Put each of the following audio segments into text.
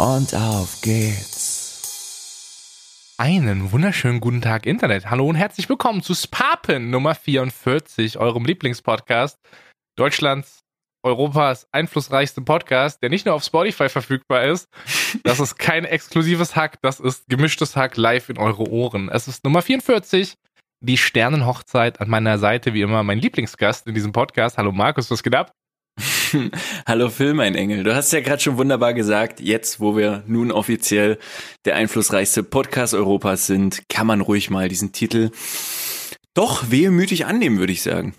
und auf geht's. Einen wunderschönen guten Tag Internet. Hallo und herzlich willkommen zu Spapen Nummer 44, eurem Lieblingspodcast. Deutschlands, Europas einflussreichste Podcast, der nicht nur auf Spotify verfügbar ist. Das ist kein exklusives Hack, das ist gemischtes Hack live in eure Ohren. Es ist Nummer 44, die Sternenhochzeit an meiner Seite, wie immer mein Lieblingsgast in diesem Podcast. Hallo Markus, was geht ab? Hallo Phil, mein Engel. Du hast ja gerade schon wunderbar gesagt, jetzt wo wir nun offiziell der einflussreichste Podcast Europas sind, kann man ruhig mal diesen Titel doch wehmütig annehmen, würde ich sagen.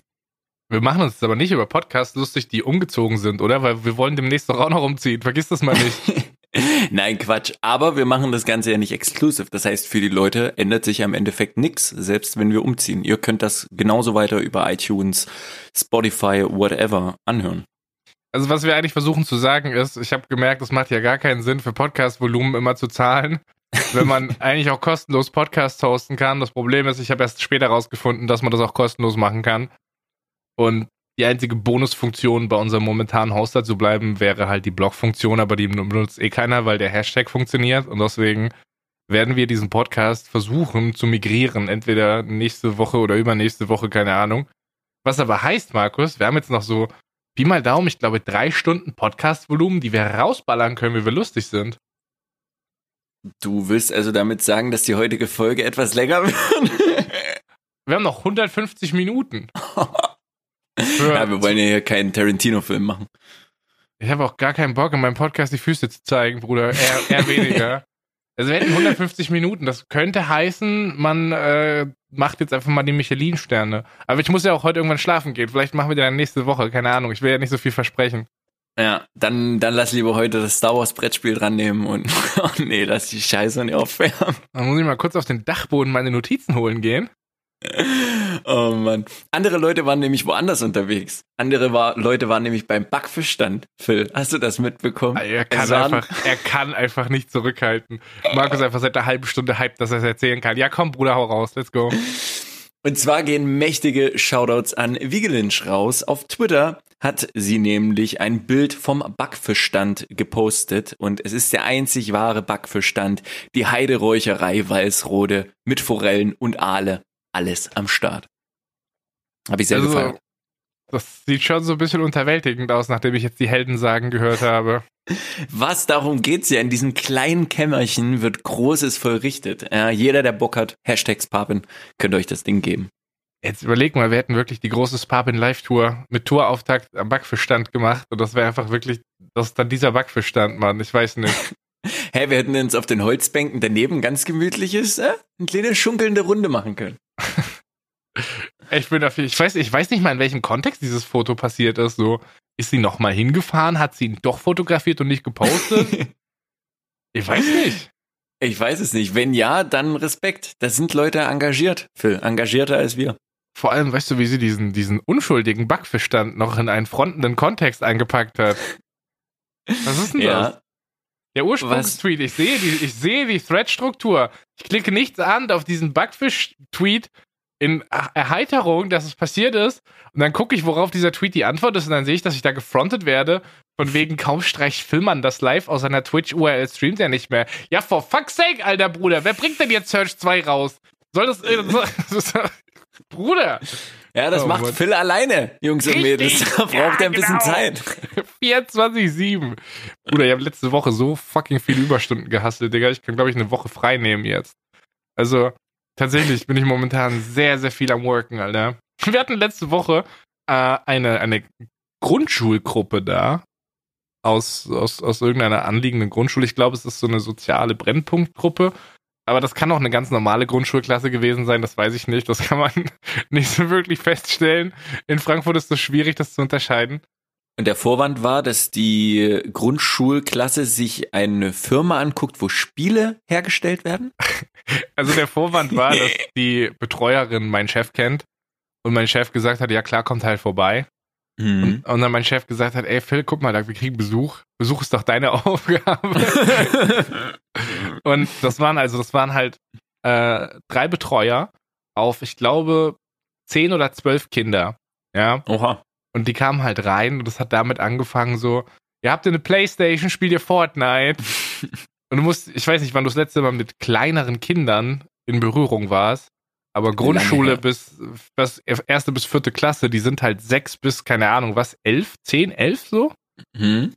Wir machen uns jetzt aber nicht über Podcasts lustig, die umgezogen sind, oder? Weil wir wollen demnächst doch auch noch umziehen. Vergiss das mal nicht. Nein, Quatsch. Aber wir machen das Ganze ja nicht exklusiv. Das heißt, für die Leute ändert sich ja im Endeffekt nichts, selbst wenn wir umziehen. Ihr könnt das genauso weiter über iTunes, Spotify, whatever anhören. Also was wir eigentlich versuchen zu sagen ist, ich habe gemerkt, es macht ja gar keinen Sinn für Podcast-Volumen immer zu zahlen, wenn man eigentlich auch kostenlos Podcasts hosten kann. Das Problem ist, ich habe erst später rausgefunden, dass man das auch kostenlos machen kann. Und die einzige Bonusfunktion bei unserem momentanen Hoster zu bleiben, wäre halt die Blog-Funktion, aber die benutzt eh keiner, weil der Hashtag funktioniert. Und deswegen werden wir diesen Podcast versuchen zu migrieren. Entweder nächste Woche oder übernächste Woche, keine Ahnung. Was aber heißt, Markus, wir haben jetzt noch so Pi mal Daumen, ich glaube, drei Stunden Podcast-Volumen, die wir rausballern können, wie wir lustig sind. Du willst also damit sagen, dass die heutige Folge etwas länger wird? wir haben noch 150 Minuten. ja, wir wollen ja hier keinen Tarantino-Film machen. Ich habe auch gar keinen Bock, in meinem Podcast die Füße zu zeigen, Bruder. Eher, eher weniger. Also wir hätten 150 Minuten. Das könnte heißen, man äh, macht jetzt einfach mal die Michelin-Sterne. Aber ich muss ja auch heute irgendwann schlafen gehen. Vielleicht machen wir die dann nächste Woche. Keine Ahnung. Ich will ja nicht so viel versprechen. Ja, dann, dann lass lieber heute das Star Wars Brettspiel dran nehmen und oh nee, lass die Scheiße nicht aufwärmen. Dann muss ich mal kurz auf den Dachboden meine Notizen holen gehen. Oh Mann. Andere Leute waren nämlich woanders unterwegs. Andere war, Leute waren nämlich beim Backfischstand. Phil, hast du das mitbekommen? Er kann, einfach, er kann einfach nicht zurückhalten. Markus einfach seit einer halben Stunde hype, dass er es erzählen kann. Ja, komm, Bruder, hau raus. Let's go. Und zwar gehen mächtige Shoutouts an Wiegelinsch raus. Auf Twitter hat sie nämlich ein Bild vom Backfischstand gepostet und es ist der einzig wahre Backfischstand, die Heideräucherei Walsrode mit Forellen und Aale alles am Start. Habe ich sehr also, gefallen. Das sieht schon so ein bisschen unterwältigend aus, nachdem ich jetzt die Heldensagen gehört habe. Was darum geht's ja? In diesem kleinen Kämmerchen wird Großes vollrichtet. Ja, jeder, der Bock hat, Hashtags Papin, könnt euch das Ding geben. Jetzt überleg mal, wir hätten wirklich die große Papin Live-Tour mit Tourauftakt am Backfischstand gemacht und das wäre einfach wirklich, das ist dann dieser Backfischstand, Mann. Ich weiß nicht. Hä, hey, wir hätten uns auf den Holzbänken daneben ganz gemütliches, äh, eine kleine schunkelnde Runde machen können. Ich bin dafür, ich weiß, ich weiß nicht mal, in welchem Kontext dieses Foto passiert ist. So, ist sie nochmal hingefahren? Hat sie ihn doch fotografiert und nicht gepostet? ich weiß nicht. Ich weiß es nicht. Wenn ja, dann Respekt. Da sind Leute engagiert, Phil. Engagierter als wir. Vor allem, weißt du, wie sie diesen, diesen unschuldigen Backfischstand noch in einen frontenden Kontext eingepackt hat. Was ist denn ja. das? Der Ursprungstweet, ich sehe die, ich sehe die Thread-Struktur. Ich klicke nichts an auf diesen Backfisch-Tweet in Erheiterung, dass es passiert ist. Und dann gucke ich, worauf dieser Tweet die Antwort ist. Und dann sehe ich, dass ich da gefrontet werde. Von wegen, kaum streicht Filmern das live aus seiner Twitch-URL streamt er nicht mehr. Ja, for fuck's sake, alter Bruder. Wer bringt denn jetzt Search 2 raus? Soll das. Äh, Bruder! Ja, das oh, macht Mann. Phil alleine, Jungs und Mädels. Da braucht ja, er ein bisschen genau. Zeit. 24-7. Bruder, ich habe letzte Woche so fucking viele Überstunden gehasselt, Digga. Ich kann, glaube ich, eine Woche frei nehmen jetzt. Also, tatsächlich bin ich momentan sehr, sehr viel am Worken, Alter. Wir hatten letzte Woche äh, eine, eine Grundschulgruppe da. Aus, aus, aus irgendeiner anliegenden Grundschule. Ich glaube, es ist so eine soziale Brennpunktgruppe. Aber das kann auch eine ganz normale Grundschulklasse gewesen sein, das weiß ich nicht. Das kann man nicht so wirklich feststellen. In Frankfurt ist es schwierig, das zu unterscheiden. Und der Vorwand war, dass die Grundschulklasse sich eine Firma anguckt, wo Spiele hergestellt werden? Also der Vorwand war, dass die Betreuerin meinen Chef kennt und mein Chef gesagt hat, ja klar, kommt halt vorbei. Mhm. Und, und dann mein Chef gesagt hat, ey Phil, guck mal, wir kriegen Besuch. Besuch ist doch deine Aufgabe. und das waren also, das waren halt äh, drei Betreuer auf, ich glaube, zehn oder zwölf Kinder. Ja. Oha. Und die kamen halt rein und das hat damit angefangen so, ihr habt eine Playstation, spielt ihr Fortnite. und du musst, ich weiß nicht, wann du das letzte Mal mit kleineren Kindern in Berührung warst, aber Grundschule bis, bis erste bis vierte Klasse, die sind halt sechs bis, keine Ahnung, was, elf, zehn, elf so? Mhm.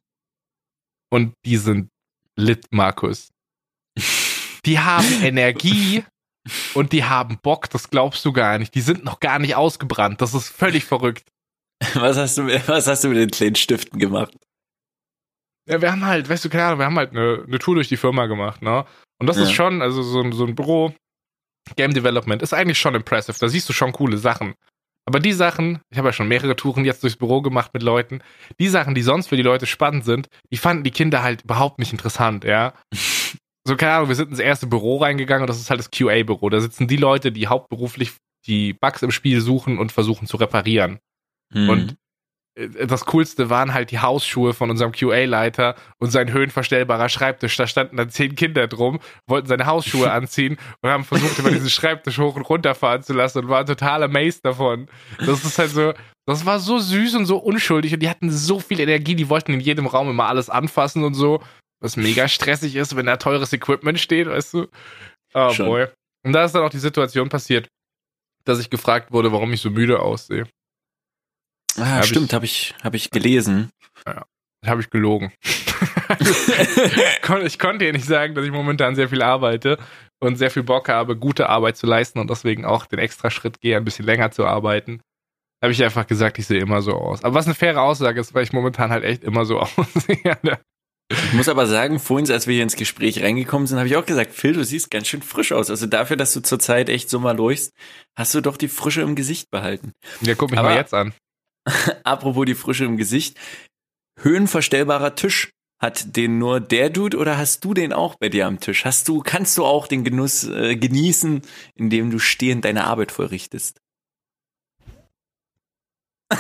Und die sind lit, Markus. Die haben Energie und die haben Bock, das glaubst du gar nicht. Die sind noch gar nicht ausgebrannt. Das ist völlig verrückt. Was hast du, was hast du mit den kleinen Stiften gemacht? Ja, wir haben halt, weißt du, keine Ahnung, wir haben halt eine, eine Tour durch die Firma gemacht, ne? Und das Ja. ist schon, also so, so ein Büro, Game Development, ist eigentlich schon impressive. Da siehst du schon coole Sachen. Aber die Sachen, ich habe ja schon mehrere Touren jetzt durchs Büro gemacht mit Leuten, die Sachen, die sonst für die Leute spannend sind, die fanden die Kinder halt überhaupt nicht interessant, ja. So, keine Ahnung, wir sind ins erste Büro reingegangen und das ist halt das QA-Büro. Da sitzen die Leute, die hauptberuflich die Bugs im Spiel suchen und versuchen zu reparieren. Mhm. Und das Coolste waren halt die Hausschuhe von unserem QA-Leiter und sein höhenverstellbarer Schreibtisch. Da standen dann zehn Kinder drum, wollten seine Hausschuhe anziehen und haben versucht, über diesen Schreibtisch hoch und runter fahren zu lassen und waren total amazed davon. Das ist halt so, das war so süß und so unschuldig und die hatten so viel Energie, die wollten in jedem Raum immer alles anfassen und so, was mega stressig ist, wenn da teures Equipment steht, weißt du? Oh Schon. boy. Und da ist dann auch die Situation passiert, dass ich gefragt wurde, warum ich so müde aussehe. Ah, hab stimmt, habe ich, hab ich gelesen. habe ich gelogen. Ich konnte ihr nicht sagen, dass ich momentan sehr viel arbeite und sehr viel Bock habe, gute Arbeit zu leisten und deswegen auch den extra Schritt gehe, ein bisschen länger zu arbeiten. Habe ich einfach gesagt, ich sehe immer so aus. Aber was eine faire Aussage ist, weil ich momentan halt echt immer so aussehe. ne? Ich muss aber sagen, vorhin, als wir hier ins Gespräch reingekommen sind, habe ich auch gesagt, Phil, du siehst ganz schön frisch aus. Also dafür, dass du zurzeit echt so mal läufst, hast du doch die Frische im Gesicht behalten. Ja, guck mich Aber- mal jetzt an. Apropos die Frische im Gesicht. Höhenverstellbarer Tisch. Hat den nur der Dude oder hast du den auch bei dir am Tisch? Hast du, kannst du auch den Genuss äh, genießen, indem du stehend deine Arbeit vollrichtest?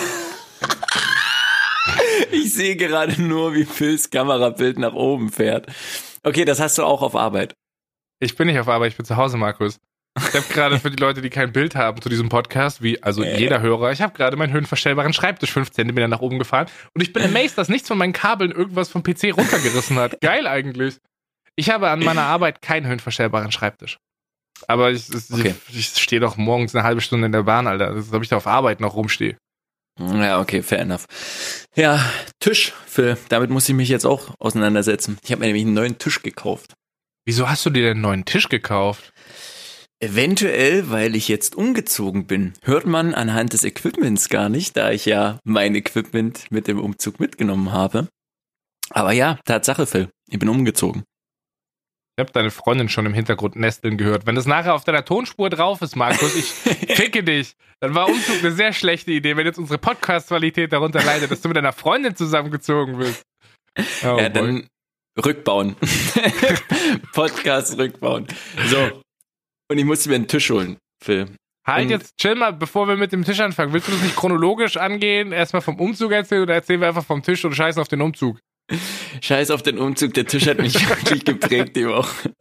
ich sehe gerade nur, wie Phils Kamerabild nach oben fährt. Okay, das hast du auch auf Arbeit. Ich bin nicht auf Arbeit, ich bin zu Hause, Markus. Ich habe gerade für die Leute, die kein Bild haben zu diesem Podcast, wie also Äh. jeder Hörer, ich habe gerade meinen höhenverstellbaren Schreibtisch 5 cm nach oben gefahren und ich bin amazed, dass nichts von meinen Kabeln irgendwas vom PC runtergerissen hat. Geil eigentlich. Ich habe an meiner Arbeit keinen höhenverstellbaren Schreibtisch. Aber ich, ich, Okay. ich stehe doch morgens eine halbe Stunde in der Bahn, Alter. Das ist, ob ich da auf Arbeit noch rumstehe. Ja, okay, fair enough. Ja, Tisch, Phil, damit muss ich mich jetzt auch auseinandersetzen. Ich habe mir nämlich einen neuen Tisch gekauft. Wieso hast du dir denn einen neuen Tisch gekauft? Eventuell, weil ich jetzt umgezogen bin, hört man anhand des Equipments gar nicht, da ich ja mein Equipment mit dem Umzug mitgenommen habe. Aber ja, Tatsache, Phil, ich bin umgezogen. Ich habe deine Freundin schon im Hintergrund nesteln gehört. Wenn das nachher auf deiner Tonspur drauf ist, Markus, ich ficke dich. Dann war Umzug eine sehr schlechte Idee, wenn jetzt unsere Podcast-Qualität darunter leidet, dass du mit deiner Freundin zusammengezogen bist. Oh, ja, boy. dann rückbauen. Podcast rückbauen. So. Und ich musste mir einen Tisch holen, Phil. halt und- jetzt, chill mal, bevor wir mit dem Tisch anfangen. Willst du das nicht chronologisch angehen? Erstmal vom Umzug erzählen oder erzählen wir einfach vom Tisch und scheißen auf den Umzug? Scheiß auf den Umzug, der Tisch hat mich wirklich geprägt die Woche.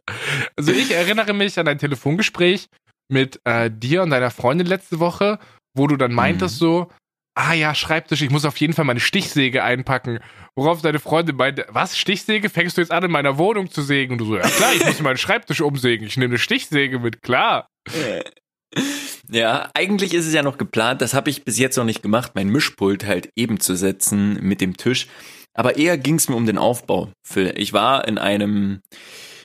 Also ich erinnere mich an ein Telefongespräch mit äh, dir und deiner Freundin letzte Woche, wo du dann meintest so, ah ja, Schreibtisch, ich muss auf jeden Fall meine Stichsäge einpacken. Worauf deine Freundin meinte, was, Stichsäge? Fängst du jetzt an, in meiner Wohnung zu sägen? Und du so, ja klar, ich muss meinen Schreibtisch umsägen. Ich nehme eine Stichsäge mit, klar. Ja, eigentlich ist es ja noch geplant, das habe ich bis jetzt noch nicht gemacht, mein Mischpult halt eben zu setzen mit dem Tisch. Aber eher ging es mir um den Aufbau. Phil. Ich war in einem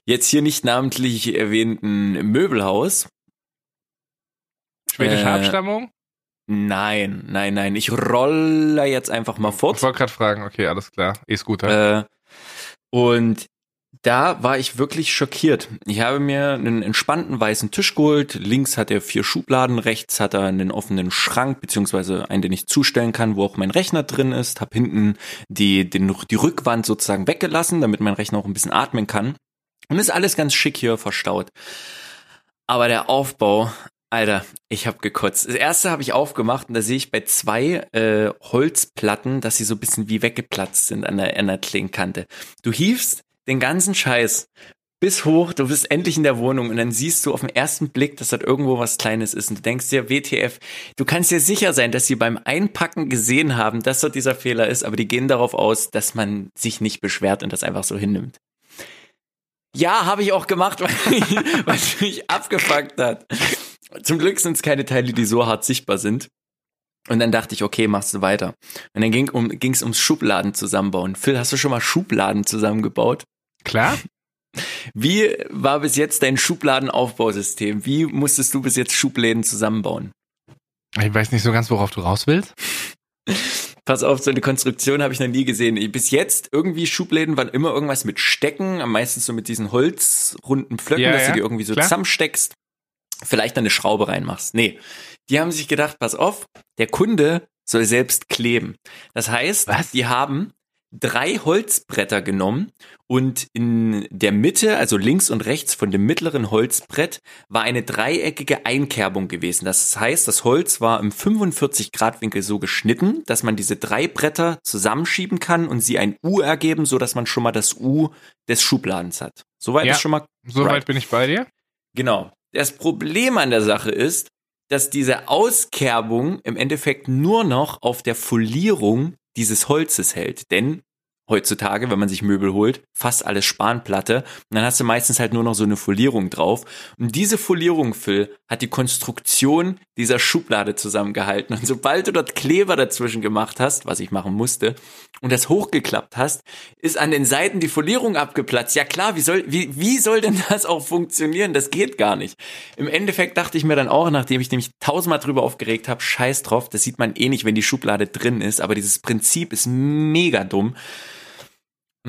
jetzt hier nicht namentlich erwähnten Möbelhaus. Schwedische Äh, Abstammung? Nein, nein, nein. Ich rolle jetzt einfach mal Ich fort. wollte gerade fragen, okay, alles klar. E-Scooter. Äh, und Da war ich wirklich schockiert. Ich habe mir einen entspannten weißen Tisch geholt. Links hat er vier Schubladen, rechts hat er einen offenen Schrank, beziehungsweise einen, den ich zustellen kann, wo auch mein Rechner drin ist. Hab hinten die, den, die Rückwand sozusagen weggelassen, damit mein Rechner auch ein bisschen atmen kann. Und ist alles ganz schick hier verstaut. Aber der Aufbau, Alter, ich hab gekotzt. Das erste habe ich aufgemacht und da sehe ich bei zwei äh, Holzplatten, dass sie so ein bisschen wie weggeplatzt sind an der, an der Klingenkante. Du hiefst den ganzen Scheiß bis hoch, du bist endlich in der Wohnung und dann siehst du auf den ersten Blick, dass das irgendwo was Kleines ist und du denkst dir, WTF, du kannst dir sicher sein, dass sie beim Einpacken gesehen haben, dass dort dieser Fehler ist, aber die gehen darauf aus, dass man sich nicht beschwert und das einfach so hinnimmt. Ja, habe ich auch gemacht, weil, weil es mich abgefuckt hat. Zum Glück sind es keine Teile, die so hart sichtbar sind. Und dann dachte ich, okay, machst du weiter. Und dann ging um, ging's ums Schubladen zusammenbauen. Phil, hast du schon mal Schubladen zusammengebaut? Klar. Wie war bis jetzt dein Schubladenaufbausystem? Wie musstest du bis jetzt Schubläden zusammenbauen? Ich weiß nicht so ganz, worauf du raus willst. Pass auf, so eine Konstruktion habe ich noch nie gesehen. Bis jetzt irgendwie Schubläden waren immer irgendwas mit Stecken, am meisten so mit diesen holzrunden Pflöcken, Ja, dass ja, du die irgendwie so klar. zusammensteckst, vielleicht eine Schraube reinmachst. Nee, die haben sich gedacht, pass auf, der Kunde soll selbst kleben. Das heißt, Was? die haben drei Holzbretter genommen und in der Mitte, also links und rechts von dem mittleren Holzbrett, war eine dreieckige Einkerbung gewesen. Das heißt, das Holz war im 45 Grad Winkel so geschnitten, dass man diese drei Bretter zusammenschieben kann und sie ein U ergeben, so dass man schon mal das U des Schubladens hat. Soweit Ja. ist schon mal Soweit Right. bin ich bei dir. Genau. Das Problem an der Sache ist, dass diese Auskerbung im Endeffekt nur noch auf der Folierung dieses Holzes hält. Denn heutzutage, wenn man sich Möbel holt, fast alles Spanplatte. Und dann hast du meistens halt nur noch so eine Folierung drauf. Und diese Folierung, Phil, hat die Konstruktion dieser Schublade zusammengehalten. Und sobald du dort Kleber dazwischen gemacht hast, was ich machen musste, und das hochgeklappt hast, ist an den Seiten die Folierung abgeplatzt. Ja klar, wie soll, wie, wie soll denn das auch funktionieren? Das geht gar nicht. Im Endeffekt dachte ich mir dann auch, nachdem ich nämlich tausendmal drüber aufgeregt habe, scheiß drauf, das sieht man eh nicht, wenn die Schublade drin ist, aber dieses Prinzip ist mega dumm.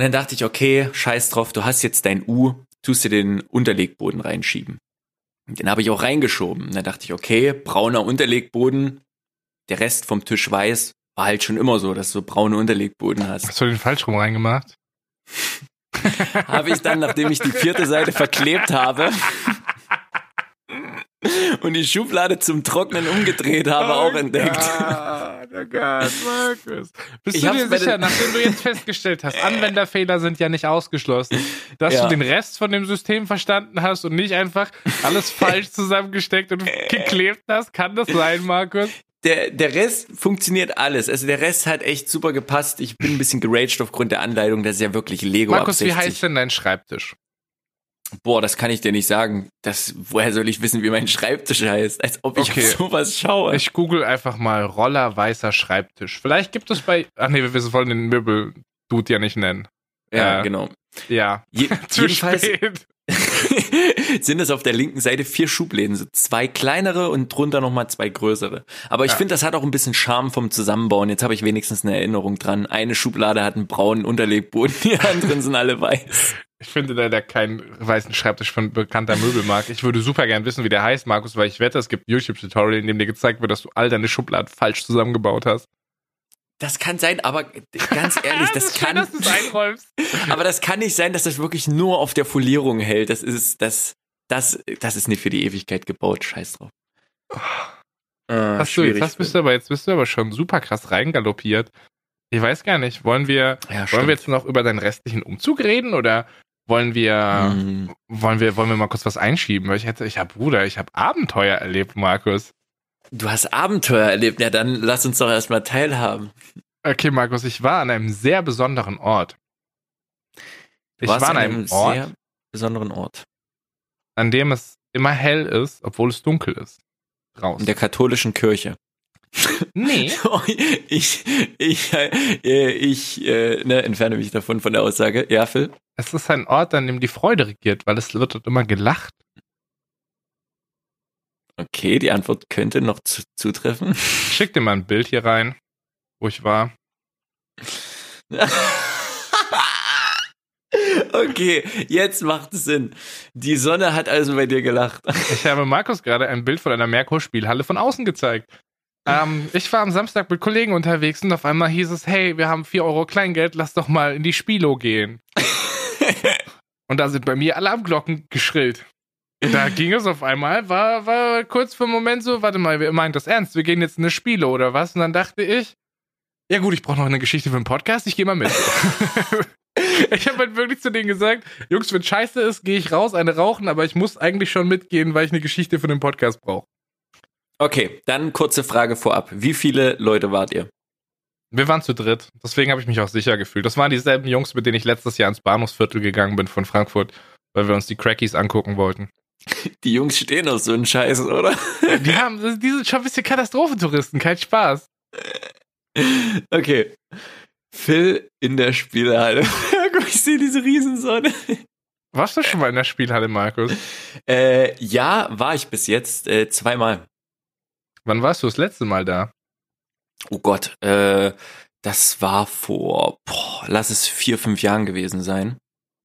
Und dann dachte ich, okay, scheiß drauf, du hast jetzt dein U, tust dir den Unterlegboden reinschieben. Und Den habe ich auch reingeschoben. Und dann dachte ich, okay, brauner Unterlegboden, der Rest vom Tisch weiß, war halt schon immer so, dass du braune Unterlegboden hast. Hast du den falsch rum reingemacht? habe ich dann, nachdem ich die vierte Seite verklebt habe und die Schublade zum Trocknen umgedreht habe, auch entdeckt. Oh Gott, Markus. Bist Ich du dir sicher, nachdem du jetzt festgestellt hast, Anwenderfehler sind ja nicht ausgeschlossen, dass Ja. du den Rest von dem System verstanden hast und nicht einfach alles falsch zusammengesteckt und geklebt hast? Kann das sein, Markus? Der, der Rest funktioniert alles. Also der Rest hat echt super gepasst. Ich bin ein bisschen geraged aufgrund der Anleitung. Das ist ja wirklich Lego Markus, ab wie 60. heißt denn dein Schreibtisch? Boah, das kann ich dir nicht sagen. Das, woher soll ich wissen, wie mein Schreibtisch heißt? Als ob ich Okay. auf sowas schaue. Ich google einfach mal Roller weißer Schreibtisch. Vielleicht gibt es bei. Ach nee, wir wollen den Möbel-Dude ja nicht nennen. ja, äh, genau. Ja. Je, jedenfalls spät. sind es auf der linken Seite vier Schubläden, so zwei kleinere und drunter nochmal zwei größere. Aber ich Ja. finde, das hat auch ein bisschen Charme vom Zusammenbauen. Jetzt habe ich wenigstens eine Erinnerung dran. Eine Schublade hat einen braunen Unterlegboden, die anderen sind alle weiß. Ich finde leider keinen weißen Schreibtisch von bekannter Möbelmarke. Ich würde super gern wissen, wie der heißt, Markus, weil ich wette, es gibt ein YouTube-Tutorial, in dem dir gezeigt wird, dass du all deine Schubladen falsch zusammengebaut hast. Das kann sein, aber ganz ehrlich, das, schön, kann, es einräumst. aber das kann nicht sein, dass das wirklich nur auf der Folierung hält. Das ist, das, das, das ist nicht für die Ewigkeit gebaut. Scheiß drauf. Ah, Hast du, jetzt bist du aber, jetzt bist du aber schon super krass reingaloppiert. Ich weiß gar nicht, wollen wir, ja, wollen wir jetzt noch über deinen restlichen Umzug reden oder wollen wir, Hm. wollen wir, wollen wir mal kurz was einschieben? Weil ich hätte, ich habe Bruder, ich habe Abenteuer erlebt, Markus. Du hast Abenteuer erlebt. Ja, dann lass uns doch erstmal teilhaben. Okay, Markus, ich war an einem sehr besonderen Ort. Ich war an einem Ort, sehr besonderen Ort. an dem es immer hell ist, obwohl es dunkel ist. In Draußen. der katholischen Kirche. nee. ich, ich, äh, ich äh, ne, entferne mich davon von der Aussage. Ja, Phil? Es ist ein Ort, an dem die Freude regiert, weil es wird dort immer gelacht. Okay, die Antwort könnte noch zu, zutreffen. Ich schick dir mal ein Bild hier rein, wo ich war. okay, jetzt macht es Sinn. Die Sonne hat also bei dir gelacht. Ich habe Markus gerade ein Bild von einer Merkur-Spielhalle von außen gezeigt. Ähm, ich war am Samstag mit Kollegen unterwegs und auf einmal hieß es, hey, wir haben 4 Euro Kleingeld, lass doch mal in die Spilo gehen. und da sind bei mir Alarmglocken geschrillt. Da ging es auf einmal, war, war kurz für einen Moment so, warte mal, wir meinen das ernst, wir gehen jetzt in eine Spiele oder was? Und dann dachte ich, ja gut, ich brauche noch eine Geschichte für einen Podcast, ich gehe mal mit. ich habe halt wirklich zu denen gesagt, Jungs, wenn scheiße ist, gehe ich raus, eine rauchen, aber ich muss eigentlich schon mitgehen, weil ich eine Geschichte für den Podcast brauche. Okay, dann kurze Frage vorab. Wie viele Leute wart ihr? Wir waren zu dritt, deswegen habe ich mich auch sicher gefühlt. Das waren dieselben Jungs, mit denen ich letztes Jahr ins Bahnhofsviertel gegangen bin von Frankfurt, weil wir uns die Crackies angucken wollten. Die Jungs stehen auf so einen Scheiß, oder? Die haben, die sind schon ein bisschen Katastrophentouristen, kein Spaß. Okay. Phil in der Spielhalle. ich sehe diese Riesensonne. Warst du schon mal in der Spielhalle, Markus? Äh, ja, war ich bis jetzt äh, zweimal. Wann warst du das letzte Mal da? Oh Gott, äh, das war vor, boah, lass es vier, fünf Jahren gewesen sein.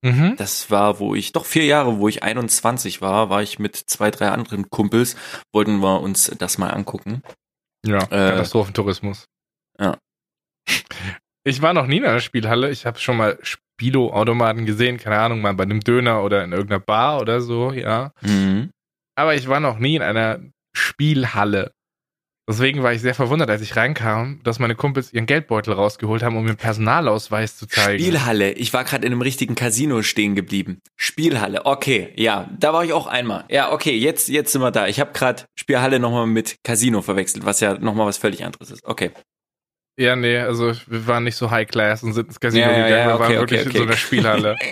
Mhm. Das war, wo ich, doch vier Jahre, wo ich 21 war, war ich mit zwei, drei anderen Kumpels, wollten wir uns das mal angucken. Ja, äh, Katastrophentourismus. Ja. Ich war noch nie in einer Spielhalle. Ich habe schon mal Spilo-Automaten gesehen, keine Ahnung, mal bei einem Döner oder in irgendeiner Bar oder so, ja. Mhm. Aber ich war noch nie in einer Spielhalle. Deswegen war ich sehr verwundert, als ich reinkam, dass meine Kumpels ihren Geldbeutel rausgeholt haben, um mir Personalausweis zu zeigen. Spielhalle. Ich war gerade in einem richtigen Casino stehen geblieben. Spielhalle. Okay, ja, da war ich auch einmal. Ja, okay, jetzt jetzt sind wir da. Ich habe gerade Spielhalle nochmal mit Casino verwechselt, was ja nochmal was völlig anderes ist. Okay. Ja, nee, also wir waren nicht so High Class und sind ins Casino Ja, ja, gegangen, ja, wir okay, waren okay, wirklich okay. in so einer Spielhalle.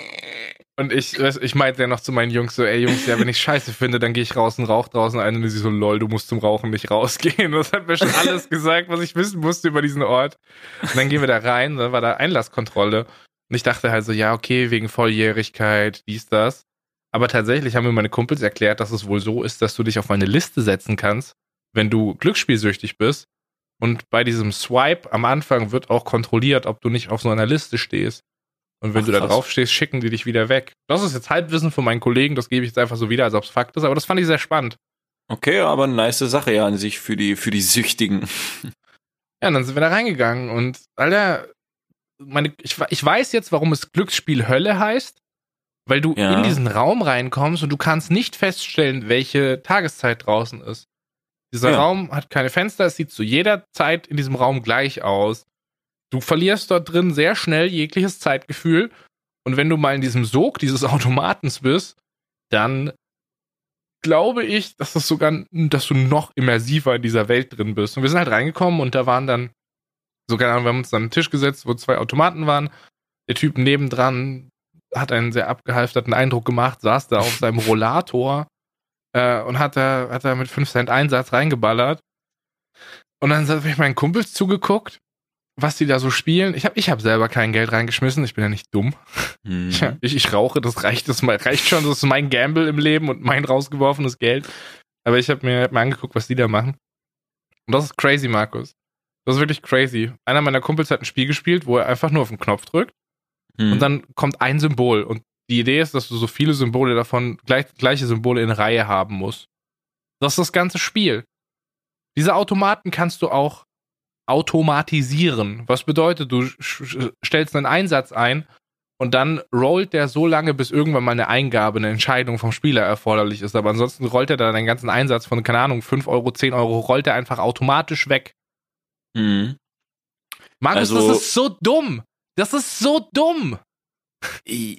Und ich, ich meinte ja noch zu meinen Jungs so, ey Jungs, ja, wenn ich Scheiße finde, dann gehe ich raus und rauch draußen ein und sie so, lol, du musst zum Rauchen nicht rausgehen. Das hat mir schon alles gesagt, was ich wissen musste über diesen Ort. Und dann gehen wir da rein, dann war da Einlasskontrolle. Und ich dachte halt so, ja, okay, wegen Volljährigkeit, dies, das. Aber tatsächlich haben mir meine Kumpels erklärt, dass es wohl so ist, dass du dich auf eine Liste setzen kannst, wenn du glücksspielsüchtig bist. Und bei diesem Swipe am Anfang wird auch kontrolliert, ob du nicht auf so einer Liste stehst. Und wenn Ach, du da krass. drauf stehst, schicken die dich wieder weg. Das ist jetzt Halbwissen von meinen Kollegen, das gebe ich jetzt einfach so wieder, als ob es Fakt ist, aber das fand ich sehr spannend. Okay, aber eine nice Sache ja an sich für die für die Süchtigen. Ja, und dann sind wir da reingegangen und Alter, meine, ich, ich weiß jetzt, warum es Glücksspiel Hölle heißt, weil du Ja. in diesen Raum reinkommst und du kannst nicht feststellen, welche Tageszeit draußen ist. Dieser Ja. Raum hat keine Fenster, es sieht zu jeder Zeit in diesem Raum gleich aus. Du verlierst dort drin sehr schnell jegliches Zeitgefühl und wenn du mal in diesem Sog dieses Automatens bist, dann glaube ich, dass das sogar, dass du noch immersiver in dieser Welt drin bist. Und wir sind halt reingekommen und da waren dann, so keine Ahnung, wir haben uns dann an den Tisch gesetzt, wo zwei Automaten waren. Der Typ nebendran hat einen sehr abgehalfterten Eindruck gemacht, saß da auf seinem Rollator äh, und hat da, hat da mit 5 Cent Einsatz reingeballert. Und dann habe ich meinen Kumpels zugeguckt, was die da so spielen. Ich habe ich hab selber kein Geld reingeschmissen, ich bin ja nicht dumm. Hm. Ja, ich, ich rauche, das reicht, das mal- reicht schon. Das ist mein Gamble im Leben und mein rausgeworfenes Geld. Aber ich habe mir, hab mir angeguckt, was die da machen. Und das ist crazy, Markus. Das ist wirklich crazy. Einer meiner Kumpels hat ein Spiel gespielt, wo er einfach nur auf den Knopf drückt Hm. und dann kommt ein Symbol. Und die Idee ist, dass du so viele Symbole davon, gleich, gleiche Symbole in Reihe haben musst. Das ist das ganze Spiel. Diese Automaten kannst du auch automatisieren. Was bedeutet, du stellst einen Einsatz ein und dann rollt der so lange, bis irgendwann mal eine Eingabe, eine Entscheidung vom Spieler erforderlich ist. Aber ansonsten rollt er dann den ganzen Einsatz von, keine Ahnung, 5 Euro, 10 Euro, rollt er einfach automatisch weg. Hm. Markus, Also- das ist so dumm. Das ist so dumm.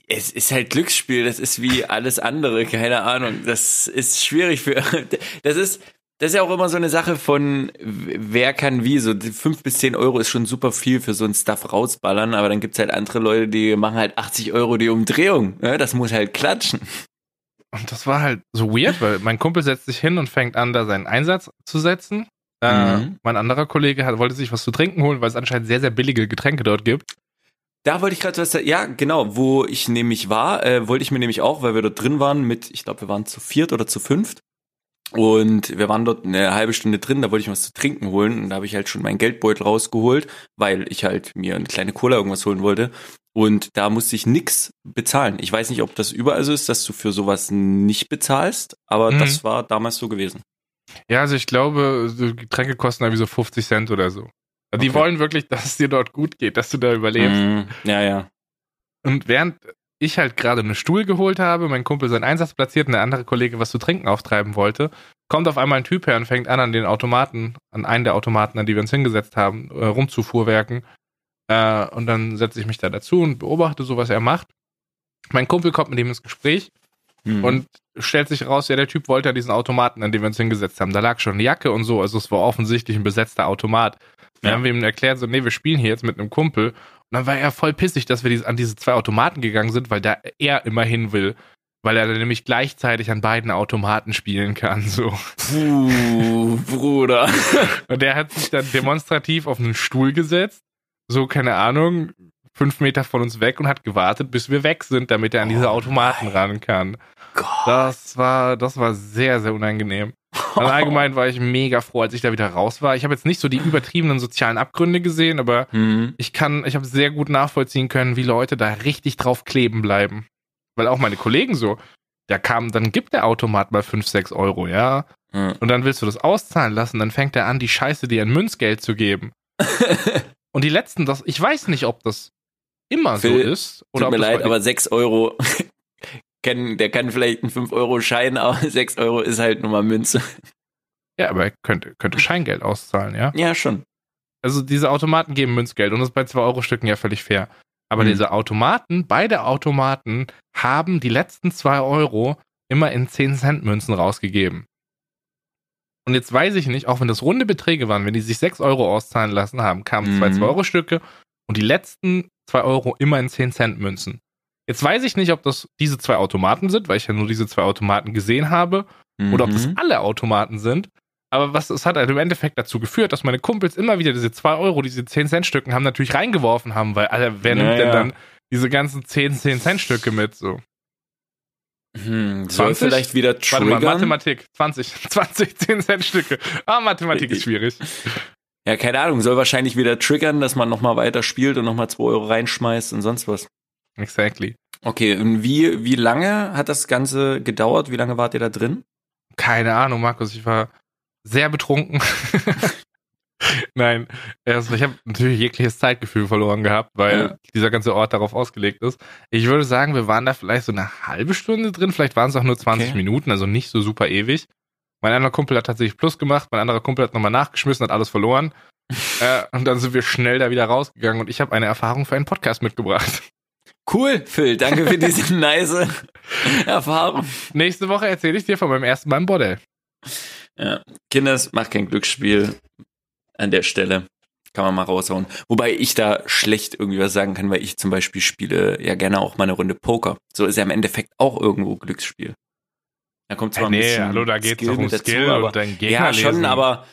Es ist halt Glücksspiel, das ist wie alles andere, keine Ahnung. Das ist schwierig für. Das ist, das ist ja auch immer so eine Sache von wer kann wie. So fünf bis zehn Euro ist schon super viel für so ein Stuff rausballern, aber dann gibt's halt andere Leute, die machen halt 80 Euro die Umdrehung. Ne? Das muss halt klatschen. Und das war halt so weird, weil mein Kumpel setzt sich hin und fängt an, da seinen Einsatz zu setzen. Äh, Mhm. mein anderer Kollege hat, wollte sich was zu trinken holen, weil es anscheinend sehr, sehr billige Getränke dort gibt. Da wollte ich gerade was sagen. Ja, genau, wo ich nämlich war, äh, wollte ich mir nämlich auch, weil wir dort drin waren mit, ich glaube, wir waren zu viert oder zu fünft. Und wir waren dort eine halbe Stunde drin, da wollte ich was zu trinken holen und da habe ich halt schon meinen Geldbeutel rausgeholt, weil ich halt mir eine kleine Cola irgendwas holen wollte. Und da musste ich nix bezahlen. Ich weiß nicht, ob das überall so ist, dass du für sowas nicht bezahlst, aber Mhm. das war damals so gewesen. Ja, also ich glaube, Getränke kosten irgendwie so 50 Cent oder so. Die Okay. wollen wirklich, dass es dir dort gut geht, dass du da überlebst. Mhm. Ja, ja. Und während ich halt gerade einen Stuhl geholt habe, mein Kumpel seinen Einsatz platziert und der andere Kollege was zu trinken auftreiben wollte, kommt auf einmal ein Typ her und fängt an, an den Automaten, an einen der Automaten, an die wir uns hingesetzt haben, äh, rumzufuhrwerken. Äh, und dann setze ich mich da dazu und beobachte so, was er macht. Mein Kumpel kommt mit ihm ins Gespräch Mhm. und stellt sich raus, ja, der Typ wollte an diesen Automaten, an den wir uns hingesetzt haben. Da lag schon eine Jacke und so, also es war offensichtlich ein besetzter Automat. Dann Ja. haben wir ihm erklärt, so, nee, wir spielen hier jetzt mit einem Kumpel. Dann war er voll pissig, dass wir an diese zwei Automaten gegangen sind, weil da er immer hin will. Weil er dann nämlich gleichzeitig an beiden Automaten spielen kann, so. Puh, Bruder. Und der hat sich dann demonstrativ auf einen Stuhl gesetzt, so, keine Ahnung, fünf Meter von uns weg und hat gewartet, bis wir weg sind, damit er an diese Oh Automaten ran kann. Gott. Das war, das war sehr, sehr unangenehm. Also allgemein war ich mega froh, als ich da wieder raus war. Ich habe jetzt nicht so die übertriebenen sozialen Abgründe gesehen, aber Mhm. ich kann, ich habe sehr gut nachvollziehen können, wie Leute da richtig drauf kleben bleiben. Weil auch meine Kollegen so, da kam, dann gibt der Automat mal 5, 6 Euro, ja. Mhm. Und dann willst du das auszahlen lassen, dann fängt er an, die Scheiße dir in Münzgeld zu geben. Und die letzten, das, ich weiß nicht, ob das immer so Phil, ist. Oder Tut ob mir leid, aber 6 Euro, kann, der kann vielleicht einen 5-Euro-Schein, aber 6 Euro ist halt nur mal Münze. Ja, aber er könnte, könnte Scheingeld auszahlen, ja. Ja, schon. Also diese Automaten geben Münzgeld und das ist bei 2-Euro-Stücken ja völlig fair. Aber Hm. diese Automaten, beide Automaten haben die letzten 2 Euro immer in 10-Cent-Münzen rausgegeben. Und jetzt weiß ich nicht, auch wenn das runde Beträge waren, wenn die sich 6 Euro auszahlen lassen haben, kamen zwei Mhm. 2-Euro-Stücke und die letzten 2 Euro immer in 10-Cent-Münzen. Jetzt weiß ich nicht, ob das diese zwei Automaten sind, weil ich ja nur diese zwei Automaten gesehen habe, oder ob das Mhm. alle Automaten sind. Aber was es hat halt im Endeffekt dazu geführt, dass meine Kumpels immer wieder diese 2 Euro, diese 10-Cent-Stücken haben natürlich reingeworfen haben, weil, Alter, wer Ja, nimmt denn ja. dann diese ganzen 10-10-Cent-Stücke mit? So. Hm, soll 20? vielleicht wieder Warte mal, triggern? Mathematik, 20, 20 10-Cent-Stücke. Ah, Mathematik ist schwierig. Ja, keine Ahnung, soll wahrscheinlich wieder triggern, dass man nochmal weiter spielt und nochmal 2 Euro reinschmeißt und sonst was. Exactly. Okay, und wie, wie lange hat das Ganze gedauert? Wie lange wart ihr da drin? Keine Ahnung, Markus, ich war sehr betrunken. Nein, also ich habe natürlich jegliches Zeitgefühl verloren gehabt, weil Ja. dieser ganze Ort darauf ausgelegt ist. Ich würde sagen, wir waren da vielleicht so eine halbe Stunde drin, vielleicht waren es auch nur 20 Okay. Minuten, also nicht so super ewig. Mein anderer Kumpel hat tatsächlich Plus gemacht, mein anderer Kumpel hat nochmal nachgeschmissen, hat alles verloren. äh, und dann sind wir schnell da wieder rausgegangen und ich habe eine Erfahrung für einen Podcast mitgebracht. Cool, Phil, danke für diese nice Erfahrung. Nächste Woche erzähle ich dir von meinem ersten Mal im Bordell. Ja. Kinders, macht kein Glücksspiel an der Stelle. Kann man mal raushauen. Wobei ich da schlecht irgendwie was sagen kann, weil ich zum Beispiel spiele ja gerne auch mal eine Runde Poker. So ist ja im Endeffekt auch irgendwo Glücksspiel. Da kommt zwar Äh, ein nee, bisschen hallo, da geht's doch um dazu, Skill aber und dein Gegner Ja, schon, lesen. aber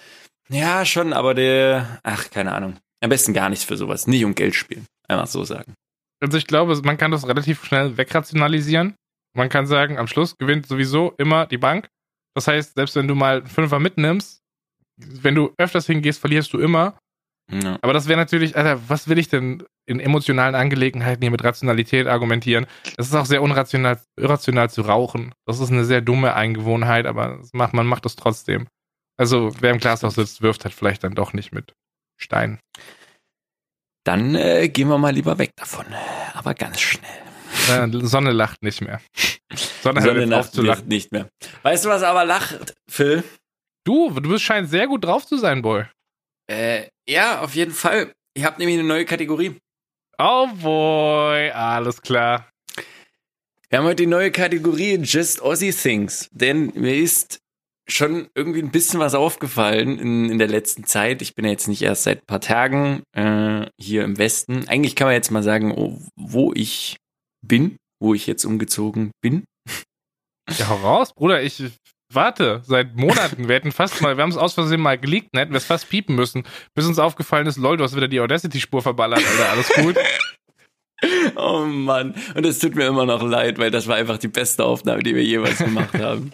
ja, schon, aber der, ach, keine Ahnung. Am besten gar nichts für sowas. Nicht um Geld spielen. Einfach so sagen. Also ich glaube, man kann das relativ schnell wegrationalisieren. Man kann sagen, am Schluss gewinnt sowieso immer die Bank. Das heißt, selbst wenn du mal einen Fünfer mitnimmst, wenn du öfters hingehst, verlierst du immer. Ja. Aber das wäre natürlich, Alter, was will ich denn in emotionalen Angelegenheiten hier mit Rationalität argumentieren? Es ist auch sehr unrational, irrational zu rauchen. Das ist eine sehr dumme Eingewohnheit, aber macht, man macht das trotzdem. Also, wer im Glashaus sitzt, wirft halt vielleicht dann doch nicht mit Stein. Dann äh, gehen wir mal lieber weg davon. Aber ganz schnell. Sonne lacht nicht mehr. Sonne, hört Sonne lacht nicht mehr. Weißt du, was aber lacht, Phil? Du, du bist scheinst sehr gut drauf zu sein, Boy. Äh, ja, auf jeden Fall. Ich habe nämlich eine neue Kategorie. Oh boy, alles klar. Wir haben heute die neue Kategorie Just Aussie Things. Denn mir ist schon irgendwie ein bisschen was aufgefallen in, in der letzten Zeit. Ich bin ja jetzt nicht erst seit ein paar Tagen äh, hier im Westen. Eigentlich kann man jetzt mal sagen, oh, wo ich bin, wo ich jetzt umgezogen bin. Ja, hau raus, Bruder. Ich warte seit Monaten. Wir hätten fast mal, wir haben es aus Versehen mal geleakt, dann hätten wir es fast piepen müssen, bis uns aufgefallen ist, lol, du hast wieder die Audacity-Spur verballert, Alter. Alles gut. Oh Mann. Und es tut mir immer noch leid, weil das war einfach die beste Aufnahme, die wir jemals gemacht haben.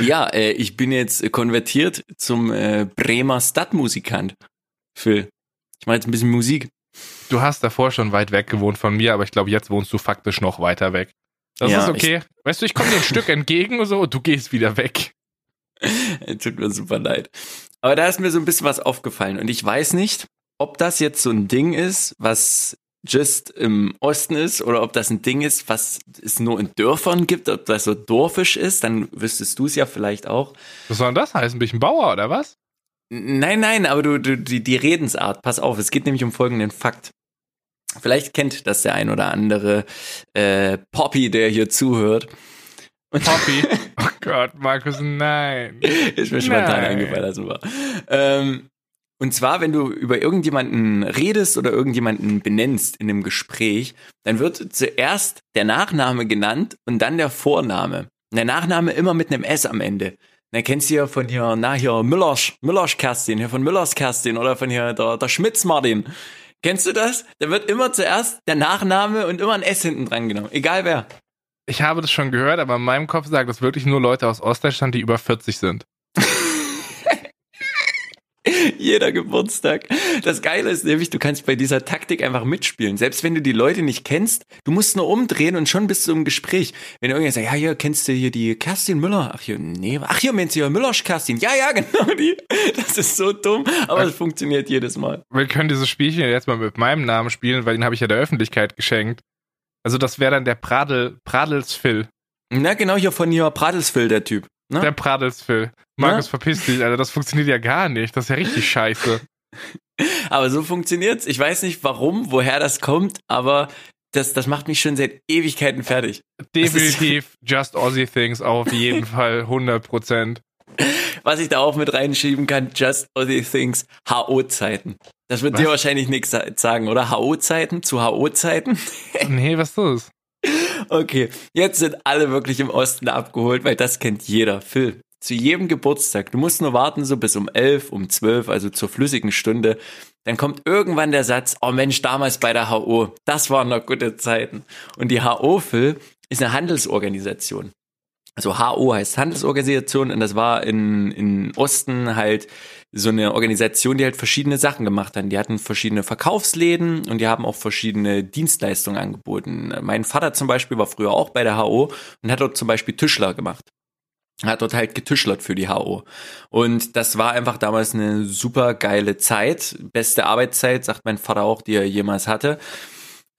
Ja, äh, ich bin jetzt konvertiert zum äh, Bremer Stadtmusikant. Phil, ich mache jetzt ein bisschen Musik. Du hast davor schon weit weg gewohnt von mir, aber ich glaube, jetzt wohnst du faktisch noch weiter weg. Das Ja, ist okay. weißt du, ich komme dir ein Stück entgegen und so, und du gehst wieder weg. Tut mir super leid. Aber da ist mir so ein bisschen was aufgefallen und ich weiß nicht, ob das jetzt so ein Ding ist, was just im Osten ist oder ob das ein Ding ist, was es nur in Dörfern gibt, ob das so dorfisch ist, dann wüsstest du es ja vielleicht auch. Was soll denn das heißen? Bin ich ein Bauer oder was? Nein, nein, aber du, du die, die Redensart, pass auf, es geht nämlich um folgenden Fakt. Vielleicht kennt das der ein oder andere äh, Poppy, der hier zuhört. Poppy. oh Gott, Markus, nein. Ist mir spontan eingefallen, das war. Ähm, und zwar, wenn du über irgendjemanden redest oder irgendjemanden benennst in einem Gespräch, dann wird zuerst der Nachname genannt und dann der Vorname. Und der Nachname immer mit einem S am Ende. Dann kennst du ja von hier, na hier, Müllers, Müllers Kerstin, hier von Müllers Kerstin oder von hier der, der Schmitz Martin. Kennst du das? Da wird immer zuerst der Nachname und immer ein S hinten dran genommen. Egal wer. Ich habe das schon gehört, aber in meinem Kopf sagt das wirklich nur Leute aus Ostdeutschland, die über 40 sind. Jeder Geburtstag. Das Geile ist nämlich, du kannst bei dieser Taktik einfach mitspielen. Selbst wenn du die Leute nicht kennst, du musst nur umdrehen und schon bist du im Gespräch. Wenn irgendjemand sagt, ja, hier kennst du hier die Kerstin Müller. Ach hier, nee, ach hier meinst du ja Müllers Kerstin. Ja, ja, genau die. Das ist so dumm, aber es funktioniert jedes Mal. Wir können dieses Spielchen jetzt mal mit meinem Namen spielen, weil den habe ich ja der Öffentlichkeit geschenkt. Also das wäre dann der Pradel, Pradelsphil. Na, genau hier von hier Bratelsfil, der Typ. Ne? Der Pradelsphil. Markus, verpiss dich, Alter, das funktioniert ja gar nicht. Das ist ja richtig scheiße. Aber so funktioniert's. Ich weiß nicht warum, woher das kommt, aber das, das macht mich schon seit Ewigkeiten fertig. Definitiv Just Aussie Things auf jeden Fall 100%. Was ich da auch mit reinschieben kann, Just Other Things, HO-Zeiten. Das wird Was? dir wahrscheinlich nichts sagen, oder? HO-Zeiten zu HO-Zeiten? Nee, was ist das? Okay, jetzt sind alle wirklich im Osten abgeholt, weil das kennt jeder. Phil, zu jedem Geburtstag, du musst nur warten so bis um 11, um 12, also zur flüssigen Stunde, dann kommt irgendwann der Satz, oh Mensch, damals bei der HO, das waren noch gute Zeiten. Und die HO, Phil, ist eine Handelsorganisation. Also HO heißt Handelsorganisation und das war in, in Osten halt so eine Organisation, die halt verschiedene Sachen gemacht hat. Die hatten verschiedene Verkaufsläden und die haben auch verschiedene Dienstleistungen angeboten. Mein Vater zum Beispiel war früher auch bei der HO und hat dort zum Beispiel Tischler gemacht. Hat dort halt getischlert für die HO. Und das war einfach damals eine super geile Zeit. Beste Arbeitszeit, sagt mein Vater auch, die er jemals hatte.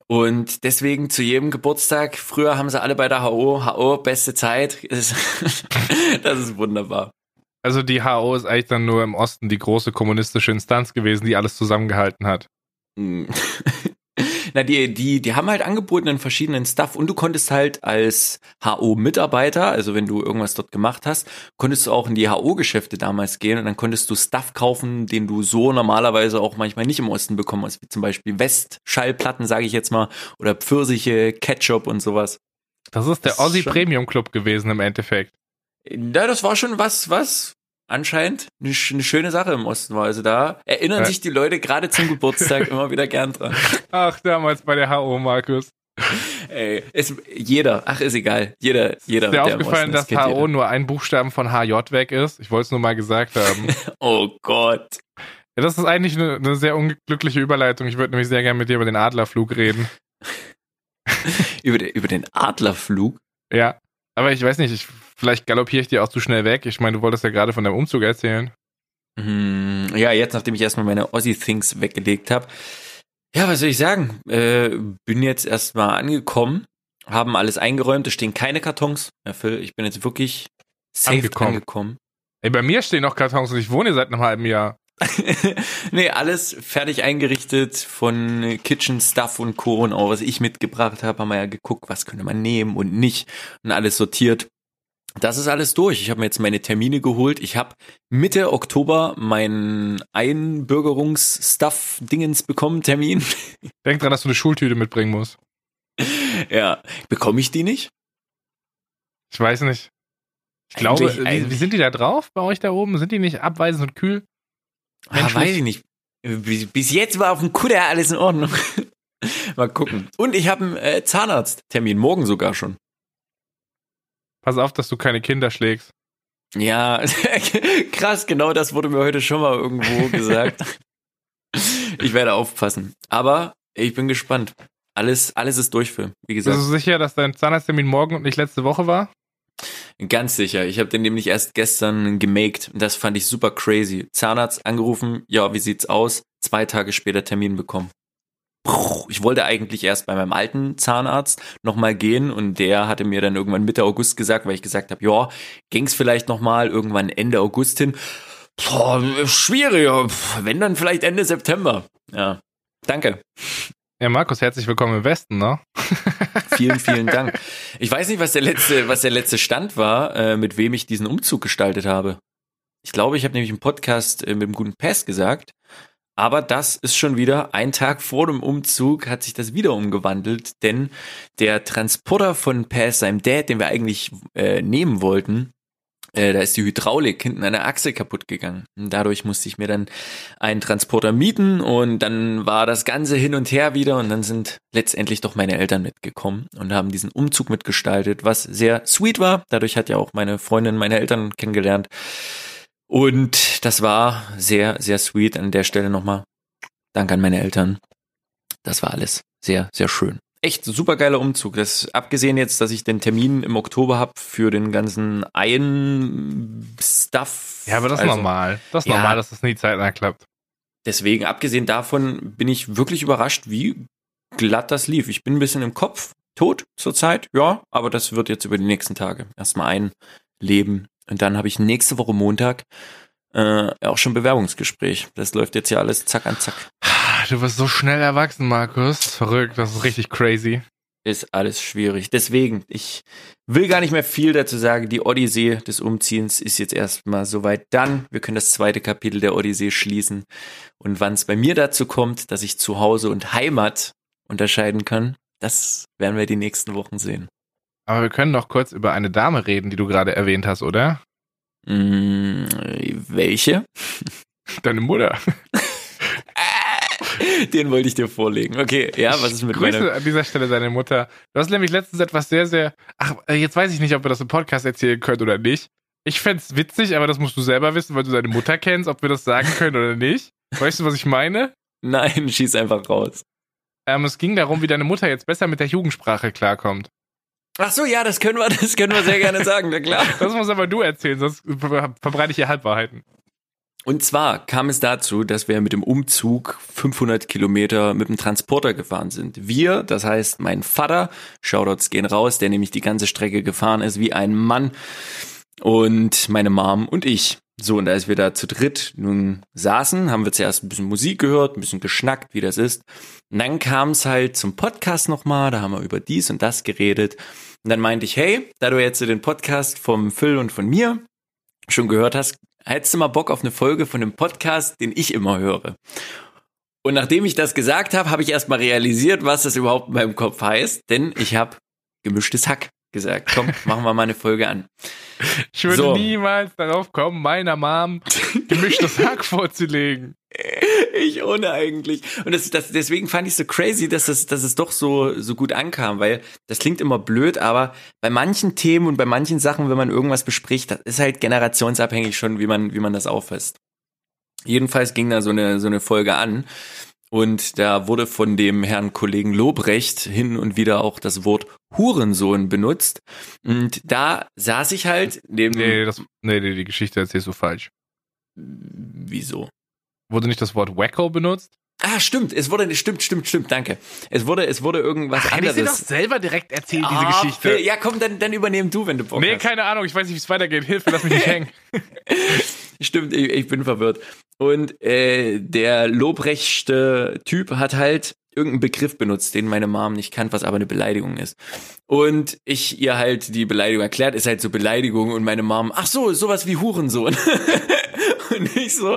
Und deswegen zu jedem Geburtstag, früher haben sie alle bei der HO, HO, beste Zeit. Das ist- das ist wunderbar. Also die HO ist eigentlich dann nur im Osten die große kommunistische Instanz gewesen, die alles zusammengehalten hat. Hm. Na, die, die, die haben halt angeboten in verschiedenen Stuff und du konntest halt als HO-Mitarbeiter, also wenn du irgendwas dort gemacht hast, konntest du auch in die HO-Geschäfte damals gehen und dann konntest du Stuff kaufen, den du so normalerweise auch manchmal nicht im Osten bekommen hast, wie zum Beispiel West-Schallplatten, sage ich jetzt mal, oder Pfirsiche, Ketchup und sowas. Das ist der Das Aussie Premium Club gewesen im Endeffekt. Ja, das war schon was, was anscheinend eine, eine schöne Sache im Osten war. Also da erinnern Ja. sich die Leute gerade zum Geburtstag immer wieder gern dran. Ach, damals bei der HO, Markus. Ey, es, jeder, ach ist egal, jeder, jeder. Ist dir aufgefallen, dass HO jeder. nur ein Buchstaben von HJ weg ist? Ich wollte es nur mal gesagt haben. Oh Gott. Ja, das ist eigentlich eine, eine sehr unglückliche Überleitung. Ich würde nämlich sehr gerne mit dir über den Adlerflug reden. Über, den- über den Adlerflug. Ja. Aber ich weiß nicht, ich, vielleicht galoppiere ich dir auch zu schnell weg. Ich meine, du wolltest ja gerade von deinem Umzug erzählen. Hm, ja, jetzt nachdem ich erstmal meine Aussie-Things weggelegt habe. Ja, was soll ich sagen? Äh, bin jetzt erstmal angekommen, haben alles eingeräumt, es stehen keine Kartons. Ja, Phil, ich bin jetzt wirklich safe Angekommen. angekommen. Ey, bei mir stehen noch Kartons und ich wohne hier seit einem halben Jahr. nee, alles fertig eingerichtet von Kitchen Stuff und Co. und auch was ich mitgebracht habe, haben wir ja geguckt, was könnte man nehmen und nicht und alles sortiert. Das ist alles durch. Ich habe mir jetzt meine Termine geholt. Ich habe Mitte Oktober meinen Einbürgerungs-Stuff-Dingens bekommen, Termin. Denk dran, dass du eine Schultüte mitbringen musst. ja, bekomme ich die nicht? Ich weiß nicht. Ich glaube, Eigentlich- wie, sind die da drauf bei euch da oben? Sind die nicht abweisend und kühl? Ah, Menschlich. weiß ich nicht. Bis, bis jetzt war auf dem Kutter alles in Ordnung. Mal gucken. Und ich habe einen äh, Zahnarzttermin, morgen sogar schon. Pass auf, dass du keine Kinder schlägst. Ja, krass, genau das wurde mir heute schon mal irgendwo gesagt. ich werde aufpassen. Aber ich bin gespannt. Alles, alles ist durch für, wie gesagt. Bist du sicher, dass dein Zahnarzttermin morgen und nicht letzte Woche war? Ganz sicher. Ich habe den nämlich erst gestern gemaked. Das fand ich super crazy. Zahnarzt angerufen. Ja, wie sieht's aus? Zwei Tage später Termin bekommen. Ich wollte eigentlich erst bei meinem alten Zahnarzt nochmal gehen und der hatte mir dann irgendwann Mitte August gesagt, weil ich gesagt habe, ja, ging's vielleicht nochmal irgendwann Ende August hin. Boah, schwieriger. Wenn dann vielleicht Ende September. Ja. Danke. Ja, Markus, herzlich willkommen im Westen, ne? vielen, vielen Dank. Ich weiß nicht, was der letzte, was der letzte Stand war, äh, mit wem ich diesen Umzug gestaltet habe. Ich glaube, ich habe nämlich im Podcast äh, mit dem guten Pass gesagt, aber das ist schon wieder ein Tag vor dem Umzug hat sich das wieder umgewandelt, denn der Transporter von Pass, seinem Dad, den wir eigentlich äh, nehmen wollten, äh, da ist die Hydraulik hinten an der Achse kaputt gegangen. Und dadurch musste ich mir dann einen Transporter mieten und dann war das Ganze hin und her wieder und dann sind letztendlich doch meine Eltern mitgekommen und haben diesen Umzug mitgestaltet, was sehr sweet war. Dadurch hat ja auch meine Freundin meine Eltern kennengelernt. Und das war sehr, sehr sweet. An der Stelle nochmal Dank an meine Eltern. Das war alles sehr, sehr schön echt super geiler Umzug. Das abgesehen jetzt, dass ich den Termin im Oktober habe für den ganzen Ein-Stuff. Ja, aber das ist also, normal. Das ist ja, normal, dass das nie zeitnah klappt. Deswegen, abgesehen davon, bin ich wirklich überrascht, wie glatt das lief. Ich bin ein bisschen im Kopf tot zurzeit, ja, aber das wird jetzt über die nächsten Tage erstmal einleben. Und dann habe ich nächste Woche Montag äh, auch schon Bewerbungsgespräch. Das läuft jetzt ja alles zack an zack. Du wirst so schnell erwachsen, Markus. Verrückt, das ist richtig crazy. Ist alles schwierig. Deswegen, ich will gar nicht mehr viel dazu sagen. Die Odyssee des Umziehens ist jetzt erstmal soweit dann. Wir können das zweite Kapitel der Odyssee schließen. Und wann es bei mir dazu kommt, dass ich Zuhause und Heimat unterscheiden kann, das werden wir die nächsten Wochen sehen. Aber wir können noch kurz über eine Dame reden, die du gerade erwähnt hast, oder? Mm, welche? Deine Mutter. Den wollte ich dir vorlegen. Okay, ja, was ist mit Grüße meiner... an dieser Stelle deine Mutter. Du hast nämlich letztens etwas sehr, sehr... Ach, äh, jetzt weiß ich nicht, ob wir das im Podcast erzählen können oder nicht. Ich fände witzig, aber das musst du selber wissen, weil du deine Mutter kennst, ob wir das sagen können oder nicht. Weißt du, was ich meine? Nein, schieß einfach raus. Ähm, es ging darum, wie deine Mutter jetzt besser mit der Jugendsprache klarkommt. Ach so, ja, das können wir, das können wir sehr gerne sagen, na klar. Das muss aber du erzählen, sonst verbreite ich hier Halbwahrheiten. Und zwar kam es dazu, dass wir mit dem Umzug 500 Kilometer mit dem Transporter gefahren sind. Wir, das heißt mein Vater, Shoutouts gehen raus, der nämlich die ganze Strecke gefahren ist wie ein Mann und meine Mom und ich. So, und als wir da zu dritt nun saßen, haben wir zuerst ein bisschen Musik gehört, ein bisschen geschnackt, wie das ist. Und dann kam es halt zum Podcast nochmal, da haben wir über dies und das geredet. Und dann meinte ich, hey, da du jetzt den Podcast vom Phil und von mir schon gehört hast, hättest du mal Bock auf eine Folge von dem Podcast, den ich immer höre? Und nachdem ich das gesagt habe, habe ich erstmal realisiert, was das überhaupt in meinem Kopf heißt, denn ich habe gemischtes Hack gesagt. Komm, machen wir mal eine Folge an. Ich würde so. niemals darauf kommen, meiner Mom gemischtes Hack vorzulegen. Ich ohne eigentlich. Und das, das, deswegen fand ich so crazy, dass, das, dass es doch so, so gut ankam, weil das klingt immer blöd, aber bei manchen Themen und bei manchen Sachen, wenn man irgendwas bespricht, das ist halt generationsabhängig schon, wie man, wie man das auffasst. Jedenfalls ging da so eine, so eine Folge an. Und da wurde von dem Herrn Kollegen Lobrecht hin und wieder auch das Wort Hurensohn benutzt. Und da saß ich halt neben. Nee, das, nee, die Geschichte erzählst du falsch. Wieso? Wurde nicht das Wort Wacko benutzt? Ah, stimmt, es wurde, stimmt, stimmt, stimmt, danke. Es wurde, es wurde irgendwas Ach, anderes. Hätte ich dir doch selber direkt erzählt, diese oh, Geschichte. Phil, ja, komm, dann, dann übernehm du, wenn du Bock nee, hast. Nee, keine Ahnung, ich weiß nicht, wie es weitergeht. Hilfe, lass mich nicht hängen. stimmt, ich, ich bin verwirrt. Und äh, der lobrechte Typ hat halt irgendeinen Begriff benutzt, den meine Mom nicht kann, was aber eine Beleidigung ist. Und ich ihr halt die Beleidigung erklärt, ist halt so Beleidigung und meine Mom, ach so, sowas wie Hurensohn. ich so,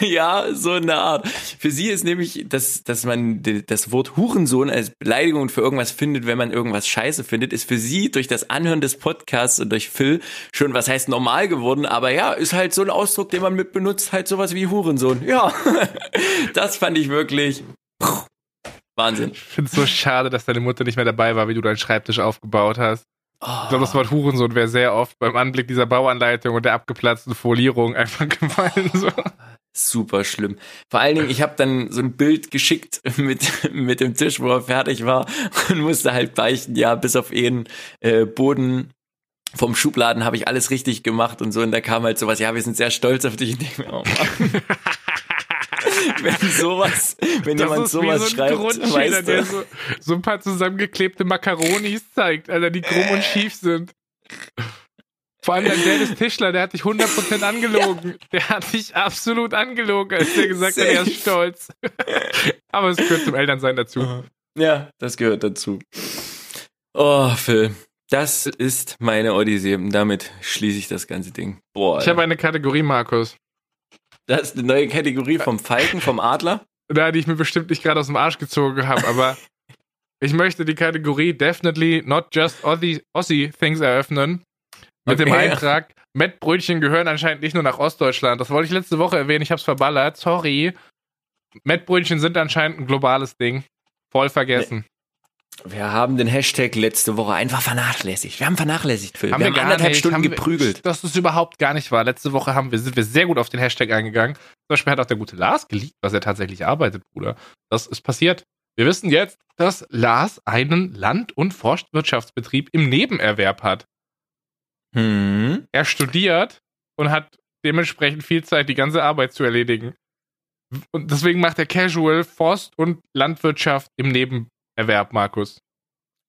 ja, so in der Art. Für sie ist nämlich, dass, dass man das Wort Hurensohn als Beleidigung für irgendwas findet, wenn man irgendwas scheiße findet, ist für sie durch das Anhören des Podcasts und durch Phil schon, was heißt normal geworden, aber ja, ist halt so ein Ausdruck, den man mit benutzt, halt sowas wie Hurensohn. Ja, das fand ich wirklich Wahnsinn. Ich finde es so schade, dass deine Mutter nicht mehr dabei war, wie du deinen Schreibtisch aufgebaut hast. Ich glaube, das Wort Hurensohn wäre sehr oft beim Anblick dieser Bauanleitung und der abgeplatzten Folierung einfach gefallen. So. Super schlimm. Vor allen Dingen, ich habe dann so ein Bild geschickt mit, mit dem Tisch, wo er fertig war und musste halt beichten, ja, bis auf einen äh, Boden vom Schubladen habe ich alles richtig gemacht und so. Und da kam halt sowas, ja, wir sind sehr stolz auf dich. Und ich mir, oh. wenn sowas, wenn Das jemand sowas so ein schreibt, weißt du, der so, so ein paar zusammengeklebte Makaronis zeigt, Alter, die krumm und schief sind. Vor allem der des Tischler, der hat dich 100% angelogen. Der hat dich absolut angelogen, als der gesagt hat, er ist Safe. stolz. Aber es gehört zum Elternsein dazu. ja, das gehört dazu. Oh, Phil. Das ist meine Odyssee. Und damit schließe ich das ganze Ding. Boah. Ich habe eine Kategorie, Markus. Das ist eine neue Kategorie vom Falken, vom Adler. Da, die ich mir bestimmt nicht gerade aus dem Arsch gezogen habe, aber ich möchte die Kategorie Definitely Not Just Aussie, Aussie Things eröffnen. Mit dem Okay. Eintrag, Mettbrötchen gehören anscheinend nicht nur nach Ostdeutschland. Das wollte ich letzte Woche erwähnen, ich hab's verballert. Sorry. Mettbrötchen sind anscheinend ein globales Ding. Voll vergessen. Wir haben den Hashtag letzte Woche einfach vernachlässigt. Wir haben vernachlässigt, Phil. Haben wir wir haben gar anderthalb nicht. Stunden wir- geprügelt. Dass es überhaupt gar nicht war. Letzte Woche haben wir, sind wir sehr gut auf den Hashtag eingegangen. Zum Beispiel hat auch der gute Lars geleakt, was er tatsächlich arbeitet, Bruder. Das ist passiert. Wir wissen jetzt, dass Lars einen Land- und Forstwirtschaftsbetrieb im Nebenerwerb hat. Hm. Er studiert und hat dementsprechend viel Zeit, die ganze Arbeit zu erledigen. Und deswegen macht er Casual Forst- und Landwirtschaft im Nebenerwerb, Markus.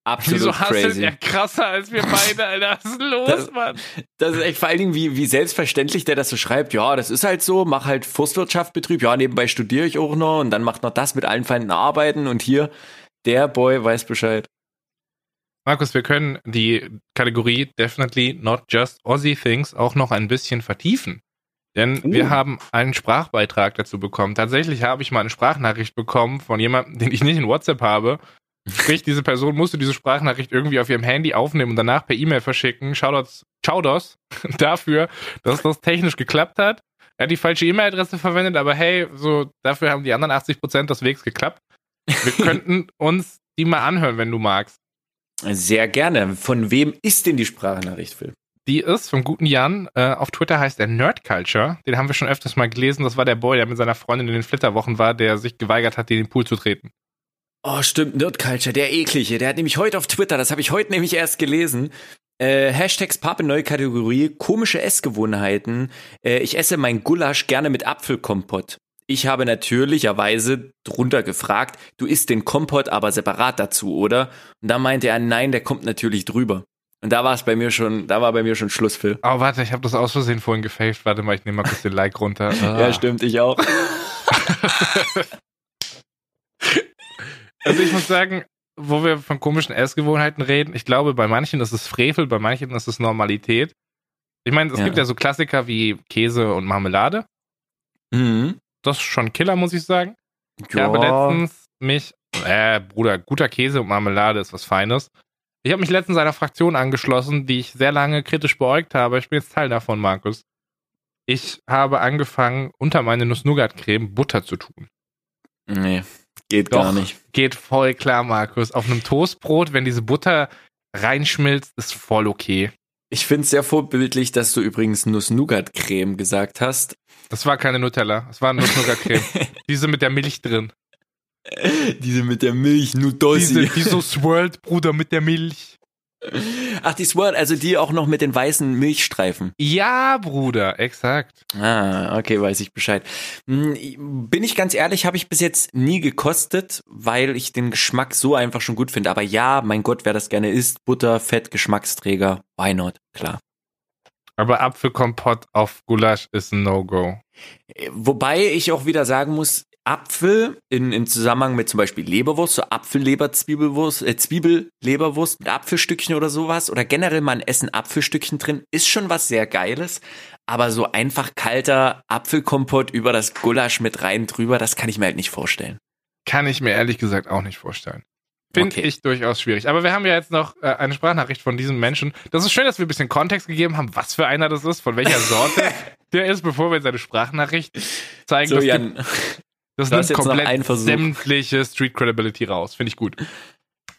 Absolut Wieso crazy. er krasser als wir beide, Alter? Was ist los, Das- Mann? Das ist echt vor allen Dingen, wie, wie selbstverständlich der das so schreibt. Ja, das ist halt so, mach halt Forstwirtschaftbetrieb. Ja, nebenbei studiere ich auch noch und dann macht noch das mit allen Feinden arbeiten und hier, der Boy weiß Bescheid. Markus, wir können die Kategorie Definitely Not Just Aussie Things auch noch ein bisschen vertiefen. Denn Uh. wir haben einen Sprachbeitrag dazu bekommen. Tatsächlich habe ich mal eine Sprachnachricht bekommen von jemandem, den ich nicht in WhatsApp habe. Sprich, diese Person musste diese Sprachnachricht irgendwie auf ihrem Handy aufnehmen und danach per E-Mail verschicken. Shoutouts, Shoutouts dafür, dass das technisch geklappt hat. Er hat die falsche E-Mail-Adresse verwendet, aber hey, so dafür haben die anderen 80% des Wegs geklappt. Wir könnten uns die mal anhören, wenn du magst. Sehr gerne. Von wem ist denn die Sprachnachricht, Phil? Die ist vom guten Jan. Äh, auf Twitter heißt er Nerd Culture. Den haben wir schon öfters mal gelesen. Das war der Boy, der mit seiner Freundin in den Flitterwochen war, der sich geweigert hat, in den Pool zu treten. Oh, stimmt, Nerd Culture, der eklige. Der hat nämlich heute auf Twitter, das habe ich heute nämlich erst gelesen. Äh, Hashtags Pape neue Kategorie, komische Essgewohnheiten. Äh, ich esse mein Gulasch gerne mit Apfelkompott. Ich habe natürlicherweise drunter gefragt, du isst den Kompott aber separat dazu, oder? Und da meinte er, nein, der kommt natürlich drüber. Und da war es bei mir schon, da war bei mir schon Schluss, Phil. Oh, warte, ich habe das aus Versehen vorhin gefaked. Warte mal, ich nehme mal kurz den Like runter. Ja, stimmt, ich auch. Also ich muss sagen, wo wir von komischen Essgewohnheiten reden, ich glaube, bei manchen ist es Frevel, bei manchen ist es Normalität. Ich meine, es Ja. gibt ja so Klassiker wie Käse und Marmelade. Mhm. Das ist schon Killer, muss ich sagen. Ich habe letztens mich, äh, Bruder, guter Käse und Marmelade ist was Feines. Ich habe mich letztens einer Fraktion angeschlossen, die ich sehr lange kritisch beäugt habe. Ich bin jetzt Teil davon, Markus. Ich habe angefangen, unter meine Nuss-Nougat-Creme Butter zu tun. Nee, geht Doch. gar nicht. Geht voll klar, Markus. Auf einem Toastbrot, wenn diese Butter reinschmilzt, ist voll okay. Ich finde es sehr vorbildlich, dass du übrigens Nuss-Nougat-Creme gesagt hast. Das war keine Nutella, es war Nuss-Nougat-Creme. Diese mit der Milch drin. Diese mit der Milch, Diese, Nudossi. die so swirlt, Bruder, mit der Milch. Ach, die Swirl, also die auch noch mit den weißen Milchstreifen. Ja, Bruder, exakt. Ah, okay, weiß ich Bescheid. Hm, Bin ich ganz ehrlich, habe ich bis jetzt nie gekostet, weil ich den Geschmack so einfach schon gut finde. Aber ja, mein Gott, wer das gerne isst, Butter, Fett, Geschmacksträger, why not? Klar. Aber Apfelkompott auf Gulasch ist ein No-Go. Wobei ich auch wieder sagen muss, Apfel in, in Zusammenhang mit zum Beispiel Leberwurst, so Apfelleber, Zwiebelwurst, äh, Zwiebelleberwurst mit Apfelstückchen oder sowas oder generell mal ein Essen Apfelstückchen drin, ist schon was sehr Geiles. Aber so einfach kalter Apfelkompott über das Gulasch mit rein drüber, das kann ich mir halt nicht vorstellen. Kann ich mir ehrlich gesagt auch nicht vorstellen. Finde Okay. ich durchaus schwierig. Aber wir haben ja jetzt noch äh, eine Sprachnachricht von diesem Menschen. Das ist schön, dass wir ein bisschen Kontext gegeben haben, was für einer das ist, von welcher Sorte der ist, bevor wir seine Sprachnachricht zeigen. So, Jan, das hast nimmt komplett sämtliche Street Credibility raus. Finde ich gut.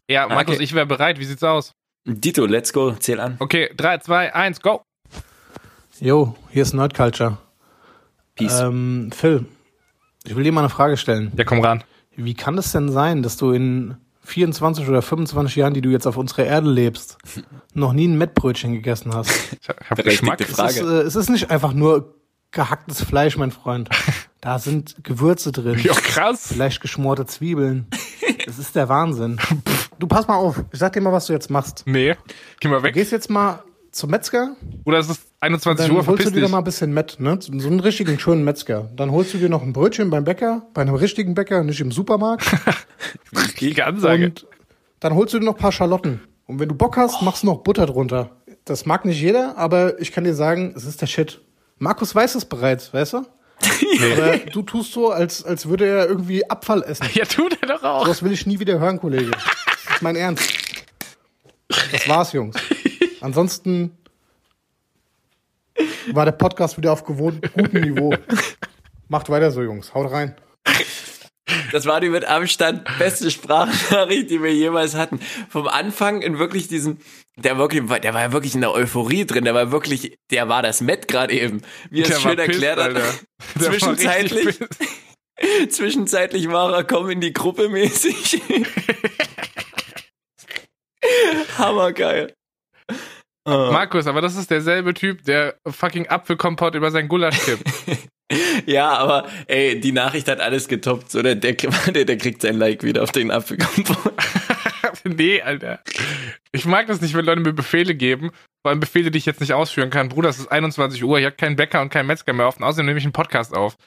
Ja, Markus, Okay. ich wäre bereit. Wie sieht's aus? Dito, let's go, zähl an. Okay, 3, 2, 1, go. Jo, hier ist Nerd Culture. Peace. Ähm, Phil, ich will dir mal eine Frage stellen. Ja, komm ran. Wie kann es denn sein, dass du in 24 oder 25 Jahren, die du jetzt auf unserer Erde lebst, noch nie ein Mettbrötchen gegessen hast? Ich hab Berechtigte Geschmack. Frage. Es ist, äh, es ist nicht einfach nur gehacktes Fleisch, mein Freund. Da sind Gewürze drin. Ja, krass. Vielleicht geschmorte Zwiebeln. Das ist der Wahnsinn. Du pass mal auf. Ich sag dir mal, was du jetzt machst. Nee, geh mal Du weg. gehst jetzt mal zum Metzger, Oder es ist 21 dann Uhr, holst du verpiss dir da dich. mal ein bisschen Mett, ne? So einen richtigen schönen Metzger. Dann holst du dir noch ein Brötchen beim Bäcker, bei einem richtigen Bäcker, nicht im Supermarkt. Die Ansage. Und dann holst du dir noch ein paar Schalotten. Und wenn du Bock hast, machst du noch Butter drunter. Das mag nicht jeder, aber ich kann dir sagen, es ist der Shit. Markus weiß es bereits, weißt du? Aber du tust so, als, als würde er irgendwie Abfall essen. Ja, tut er doch auch. Das will ich nie wieder hören, Kollege. Das ist mein Ernst. Das war's, Jungs. Ansonsten war der Podcast wieder auf gewohnt gutem Niveau. Macht weiter so, Jungs. Haut rein. Das war die mit Abstand beste Sprachnachricht, die wir jemals hatten. Vom Anfang in wirklich diesem, der wirklich, der war ja wirklich in der Euphorie drin, der war wirklich, der war das Met gerade eben, wie er es schön erklärt hat. Zwischenzeitlich, zwischenzeitlich war er, komm in die Gruppe mäßig. Hammergeil. Oh. Markus, aber das ist derselbe Typ, der fucking Apfelkompott über sein Gulasch kippt. Ja, aber ey, die Nachricht hat alles getoppt, so der, der, der, kriegt sein Like wieder auf den Apfelkompott. nee, Alter. Ich mag das nicht, wenn Leute mir Befehle geben, vor allem Befehle, die ich jetzt nicht ausführen kann. Bruder, es ist 21 Uhr, ich habe keinen Bäcker und keinen Metzger mehr auf und außerdem nehme ich einen Podcast auf.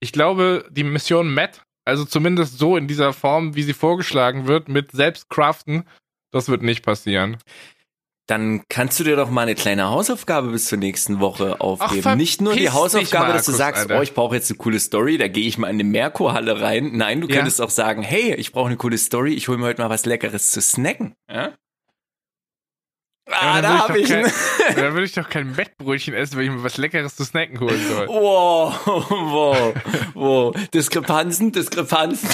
Ich glaube, die Mission Matt, also zumindest so in dieser Form, wie sie vorgeschlagen wird, mit Selbstcraften, das wird nicht passieren. Dann kannst du dir doch mal eine kleine Hausaufgabe bis zur nächsten Woche aufgeben. verpiss Nicht nur die Hausaufgabe, dass du Markus, sagst, Alter. oh, ich brauche jetzt eine coole Story, da gehe ich mal in eine Merkur-Halle rein. Nein, du Ja. könntest auch sagen, hey, ich brauche eine coole Story, ich hole mir heute mal was Leckeres zu snacken. Ja? Ah, Ja, da hab würde ich ich, ihn. doch kein, dann würde ich doch kein Mettbrötchen essen, wenn ich mir was Leckeres zu snacken holen soll. Wow, wow, wow. Diskrepanzen, Diskrepanzen.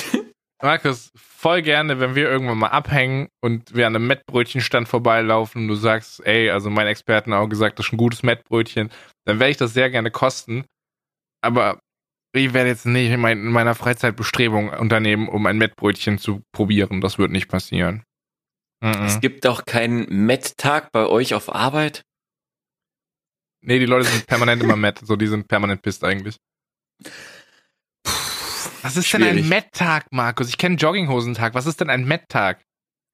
Markus, voll gerne, wenn wir irgendwann mal abhängen und wir an einem Mettbrötchenstand vorbeilaufen und du sagst, ey, also mein Experten auch gesagt, das ist ein gutes Mettbrötchen, dann werde ich das sehr gerne kosten. Aber ich werde jetzt nicht in, mein, in meiner Freizeit Bestrebungen unternehmen, um ein Mettbrötchen zu probieren. Das wird nicht passieren. Mhm. Es gibt doch keinen Met-Tag bei euch auf Arbeit. Nee, die Leute sind permanent immer Mett, so die sind permanent pisst eigentlich. Was ist denn Schwierig. ein Met-Tag, Markus? Ich kenne Jogginghosentag. Was ist denn ein Met-Tag?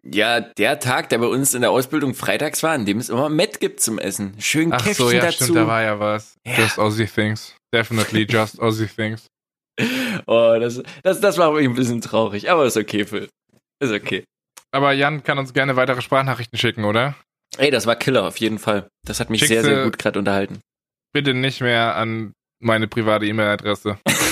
Ja, der Tag, der bei uns in der Ausbildung freitags war, an dem es immer Met gibt zum Essen. Schön Ach Käffchen so, ja, dazu. stimmt, da war ja was. Ja. Just Aussie Things. Definitely just Aussie Things. Oh, das, das, das war wirklich ein bisschen traurig, aber ist okay, Phil. Ist okay. Aber Jan kann uns gerne weitere Sprachnachrichten schicken, oder? Ey, das war Killer, auf jeden Fall. Das hat mich Schickst sehr, sehr gut gerade unterhalten. Bitte nicht mehr an meine private E-Mail-Adresse.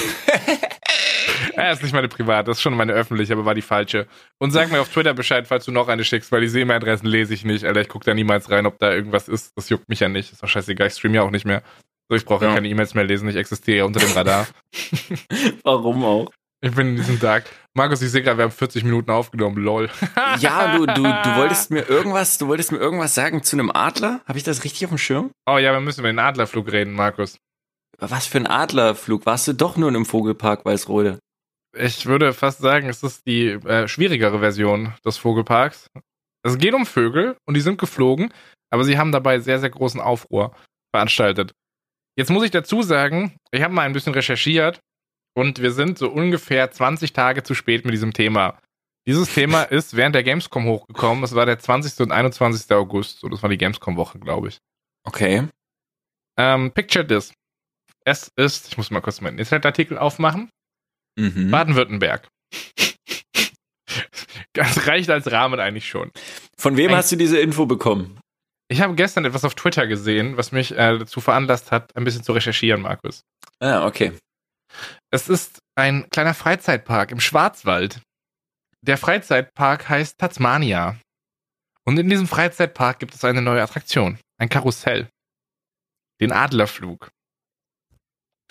Ja, ist nicht meine private, das ist schon meine öffentliche, aber war die falsche. Und sag mir auf Twitter Bescheid, falls du noch eine schickst, weil diese E-Mail-Adressen lese ich nicht, Alter. Ich gucke da niemals rein, ob da irgendwas ist. Das juckt mich ja nicht. Ist doch scheißegal, ich streame ja auch nicht mehr. So, ich brauche ja. Ja. keine E-Mails mehr lesen, ich existiere ja unter dem Radar. Warum auch? Ich bin in diesem Tag. Markus, ich sehe gerade, wir haben 40 Minuten aufgenommen, lol. Ja, du, du, du wolltest mir irgendwas, du wolltest mir irgendwas sagen zu einem Adler? Habe ich das richtig auf dem Schirm? Oh ja, wir müssen über den Adlerflug reden, Markus. Was für ein Adlerflug? Warst du doch nur in einem Vogelpark Weißrode? Ich würde fast sagen, es ist die äh, schwierigere Version des Vogelparks. Es geht um Vögel und die sind geflogen, aber sie haben dabei sehr, sehr großen Aufruhr veranstaltet. Jetzt muss ich dazu sagen, ich habe mal ein bisschen recherchiert und wir sind so ungefähr 20 Tage zu spät mit diesem Thema. Dieses Thema ist während der Gamescom hochgekommen. Es war der 20. und 21. August. So, das war die Gamescom-Woche, glaube ich. Okay. Ähm, picture this. Es ist, ich muss mal kurz meinen Internetartikel aufmachen. Mhm. Baden-Württemberg. Das reicht als Rahmen eigentlich schon. Von wem Ein- hast du diese Info bekommen? Ich habe gestern etwas auf Twitter gesehen, was mich äh, dazu veranlasst hat, ein bisschen zu recherchieren, Markus. Ah, okay. Es ist ein kleiner Freizeitpark im Schwarzwald. Der Freizeitpark heißt Tasmania. Und in diesem Freizeitpark gibt es eine neue Attraktion, ein Karussell. Den Adlerflug.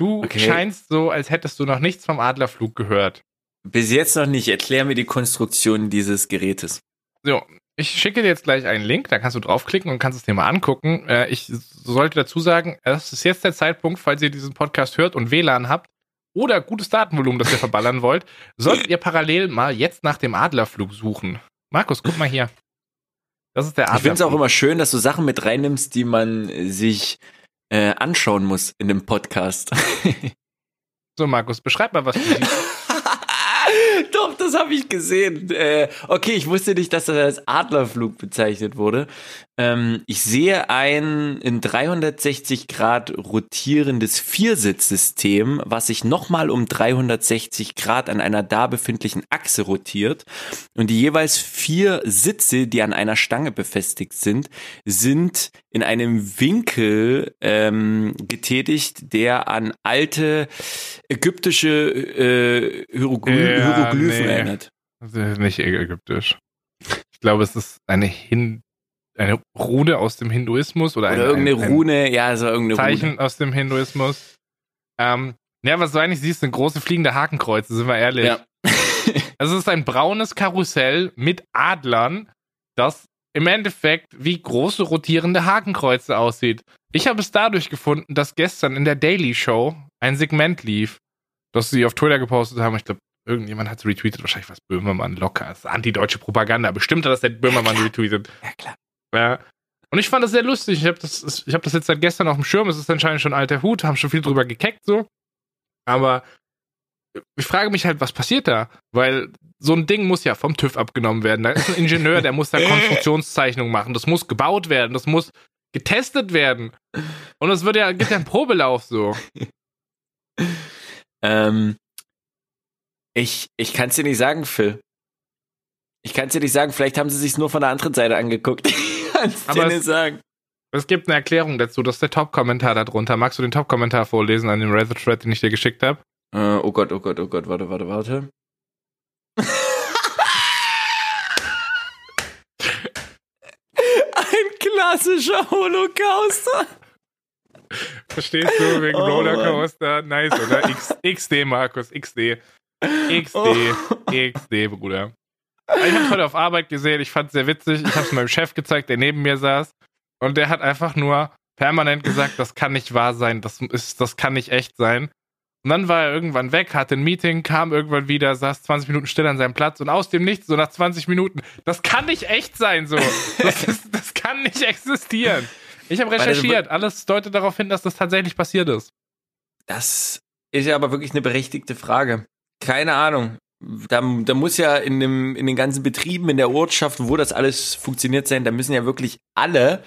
Du Okay. scheinst so, als hättest du noch nichts vom Adlerflug gehört. Bis jetzt noch nicht. Erklär mir die Konstruktion dieses Gerätes. So, ich schicke dir jetzt gleich einen Link, da kannst du draufklicken und kannst es dir mal angucken. Äh, ich sollte dazu sagen, es ist jetzt der Zeitpunkt, falls ihr diesen Podcast hört und WLAN habt oder gutes Datenvolumen, das ihr verballern wollt, solltet ihr parallel mal jetzt nach dem Adlerflug suchen. Markus, guck mal hier. Das ist der Adlerflug. Ich finde es auch immer schön, dass du Sachen mit reinnimmst, die man sich äh, anschauen muss in dem Podcast. so, Markus, beschreib mal, was du siehst. Doch, das habe ich gesehen. Äh, okay, ich wusste nicht, dass das als Adlerflug bezeichnet wurde. Ähm, ich sehe ein in 360 Grad rotierendes Viersitzsystem, was sich nochmal um 360 Grad an einer da befindlichen Achse rotiert. Und die jeweils vier Sitze, die an einer Stange befestigt sind, sind in einem Winkel ähm, getätigt, der an alte ägyptische äh, Hierogly ja, Hieroglyphen nee. erinnert. Nicht ägyptisch. Ich glaube, es ist eine Hin eine Rune aus dem Hinduismus oder, oder ein, irgendeine ein, ein Rune, ja, so irgendeine Zeichen Rune. aus dem Hinduismus. Ähm, ja, was du eigentlich siehst, sind große fliegende Hakenkreuze, sind wir ehrlich. Ja. also es ist ein braunes Karussell mit Adlern, das im Endeffekt wie große rotierende Hakenkreuze aussieht. Ich habe es dadurch gefunden, dass gestern in der Daily Show ein Segment lief, das sie auf Twitter gepostet haben. Ich glaube, irgendjemand hat es retweetet, wahrscheinlich was Böhmermann locker. Das ist antideutsche Propaganda. Bestimmt hat das der Böhmermann ja, retweetet. Ja, klar. Ja. Und ich fand das sehr lustig. Ich habe das, hab das jetzt seit gestern auf dem Schirm. Es ist anscheinend schon alter Hut, haben schon viel drüber gekeckt so. Aber ich frage mich halt, was passiert da? Weil so ein Ding muss ja vom TÜV abgenommen werden. Da ist ein Ingenieur, der muss da Konstruktionszeichnung machen. Das muss gebaut werden. Das muss getestet werden. Und es wird ja, gibt ja einen Probelauf so. Ähm, ich ich kann es dir nicht sagen, Phil. Ich kann es dir nicht sagen. Vielleicht haben sie sich nur von der anderen Seite angeguckt. kannst Aber dir nicht sagen. Es gibt eine Erklärung dazu, das ist der Top-Kommentar darunter. Magst du den Top-Kommentar vorlesen an dem Reddit-Thread, den ich dir geschickt habe? Uh, oh Gott, oh Gott, oh Gott, warte, warte, warte. Ein klassischer Holocauster. Verstehst du, wegen oh, Rollercoaster? Nice, oder? X, XD, Markus, XD. XD, oh. XD, Bruder. Ich hab's heute auf Arbeit gesehen, ich fand's sehr witzig. Ich hab's meinem Chef gezeigt, der neben mir saß. Und der hat einfach nur permanent gesagt, das kann nicht wahr sein, das, ist, das kann nicht echt sein. Und dann war er irgendwann weg, hatte ein Meeting, kam irgendwann wieder, saß 20 Minuten still an seinem Platz und aus dem Nichts, so nach 20 Minuten, das kann nicht echt sein, so. Das, ist, das kann nicht existieren. Ich habe recherchiert, alles deutet darauf hin, dass das tatsächlich passiert ist. Das ist ja aber wirklich eine berechtigte Frage. Keine Ahnung. Da, da muss ja in, dem, in den ganzen Betrieben in der Ortschaft, wo das alles funktioniert sein, da müssen ja wirklich alle,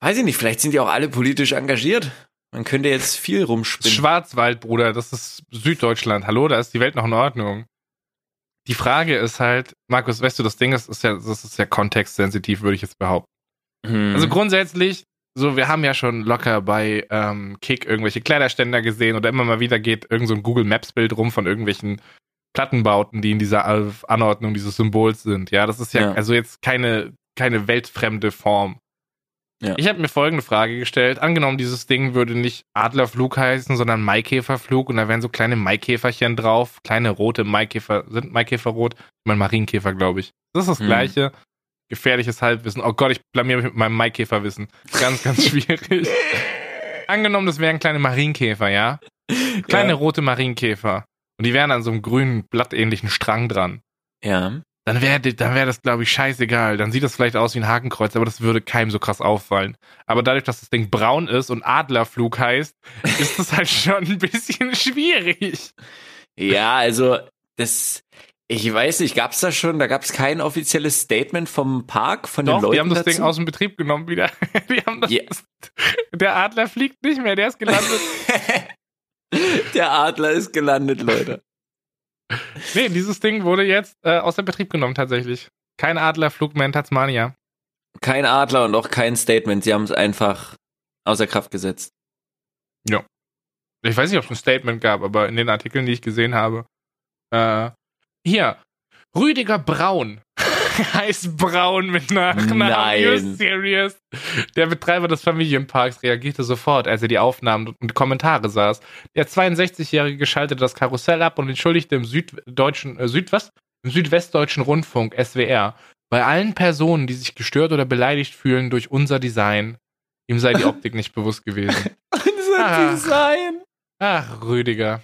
weiß ich nicht, vielleicht sind ja auch alle politisch engagiert. Man könnte jetzt viel rumspinnen. Schwarzwald, Bruder, das ist Süddeutschland. Hallo, da ist die Welt noch in Ordnung. Die Frage ist halt, Markus, weißt du, das Ding ist, ist ja, das ist ja kontextsensitiv, würde ich jetzt behaupten. Hm. Also grundsätzlich, so, wir haben ja schon locker bei ähm, Kick irgendwelche Kleiderständer gesehen oder immer mal wieder geht irgend so ein Google Maps Bild rum von irgendwelchen Plattenbauten, die in dieser Anordnung dieses Symbols sind. Ja, das ist ja, ja. also jetzt keine, keine weltfremde Form. Ja. Ich habe mir folgende Frage gestellt. Angenommen, dieses Ding würde nicht Adlerflug heißen, sondern Maikäferflug und da wären so kleine Maikäferchen drauf, kleine rote Maikäfer, sind Maikäfer rot? Ich meine Marienkäfer, glaube ich. Das ist das hm. gleiche gefährliches Halbwissen. Oh Gott, ich blamier mich mit meinem Maikäferwissen. Ganz, ganz schwierig. Angenommen, das wären kleine Marienkäfer, ja? Kleine ja. rote Marienkäfer. Und die wären an so einem grünen, blattähnlichen Strang dran. Ja. Dann wäre dann wär das, glaube ich, scheißegal. Dann sieht das vielleicht aus wie ein Hakenkreuz, aber das würde keinem so krass auffallen. Aber dadurch, dass das Ding braun ist und Adlerflug heißt, ist das halt schon ein bisschen schwierig. Ja, also das, ich weiß nicht, gab's da schon, da gab's kein offizielles Statement vom Park, von Doch, den Leuten die haben das dazu? Ding aus dem Betrieb genommen wieder. Die haben das, yeah. Der Adler fliegt nicht mehr, der ist gelandet. der Adler ist gelandet, Leute. Nee, dieses Ding wurde jetzt äh, aus dem Betrieb genommen tatsächlich. Kein Adlerflug mehr in Tasmania. Kein Adler und auch kein Statement. Sie haben es einfach außer Kraft gesetzt. Ja. Ich weiß nicht, ob es ein Statement gab, aber in den Artikeln, die ich gesehen habe, äh, hier, Rüdiger Braun heißt Braun mit Nachnamen. Nein. You serious? Der Betreiber des Familienparks reagierte sofort, als er die Aufnahmen und Kommentare saß. Der 62-Jährige schaltete das Karussell ab und entschuldigte im süddeutschen, äh, Südwest, im südwestdeutschen Rundfunk, SWR, Bei allen Personen, die sich gestört oder beleidigt fühlen durch unser Design, ihm sei die Optik nicht bewusst gewesen. Unser Ah. Design. Ach, Rüdiger.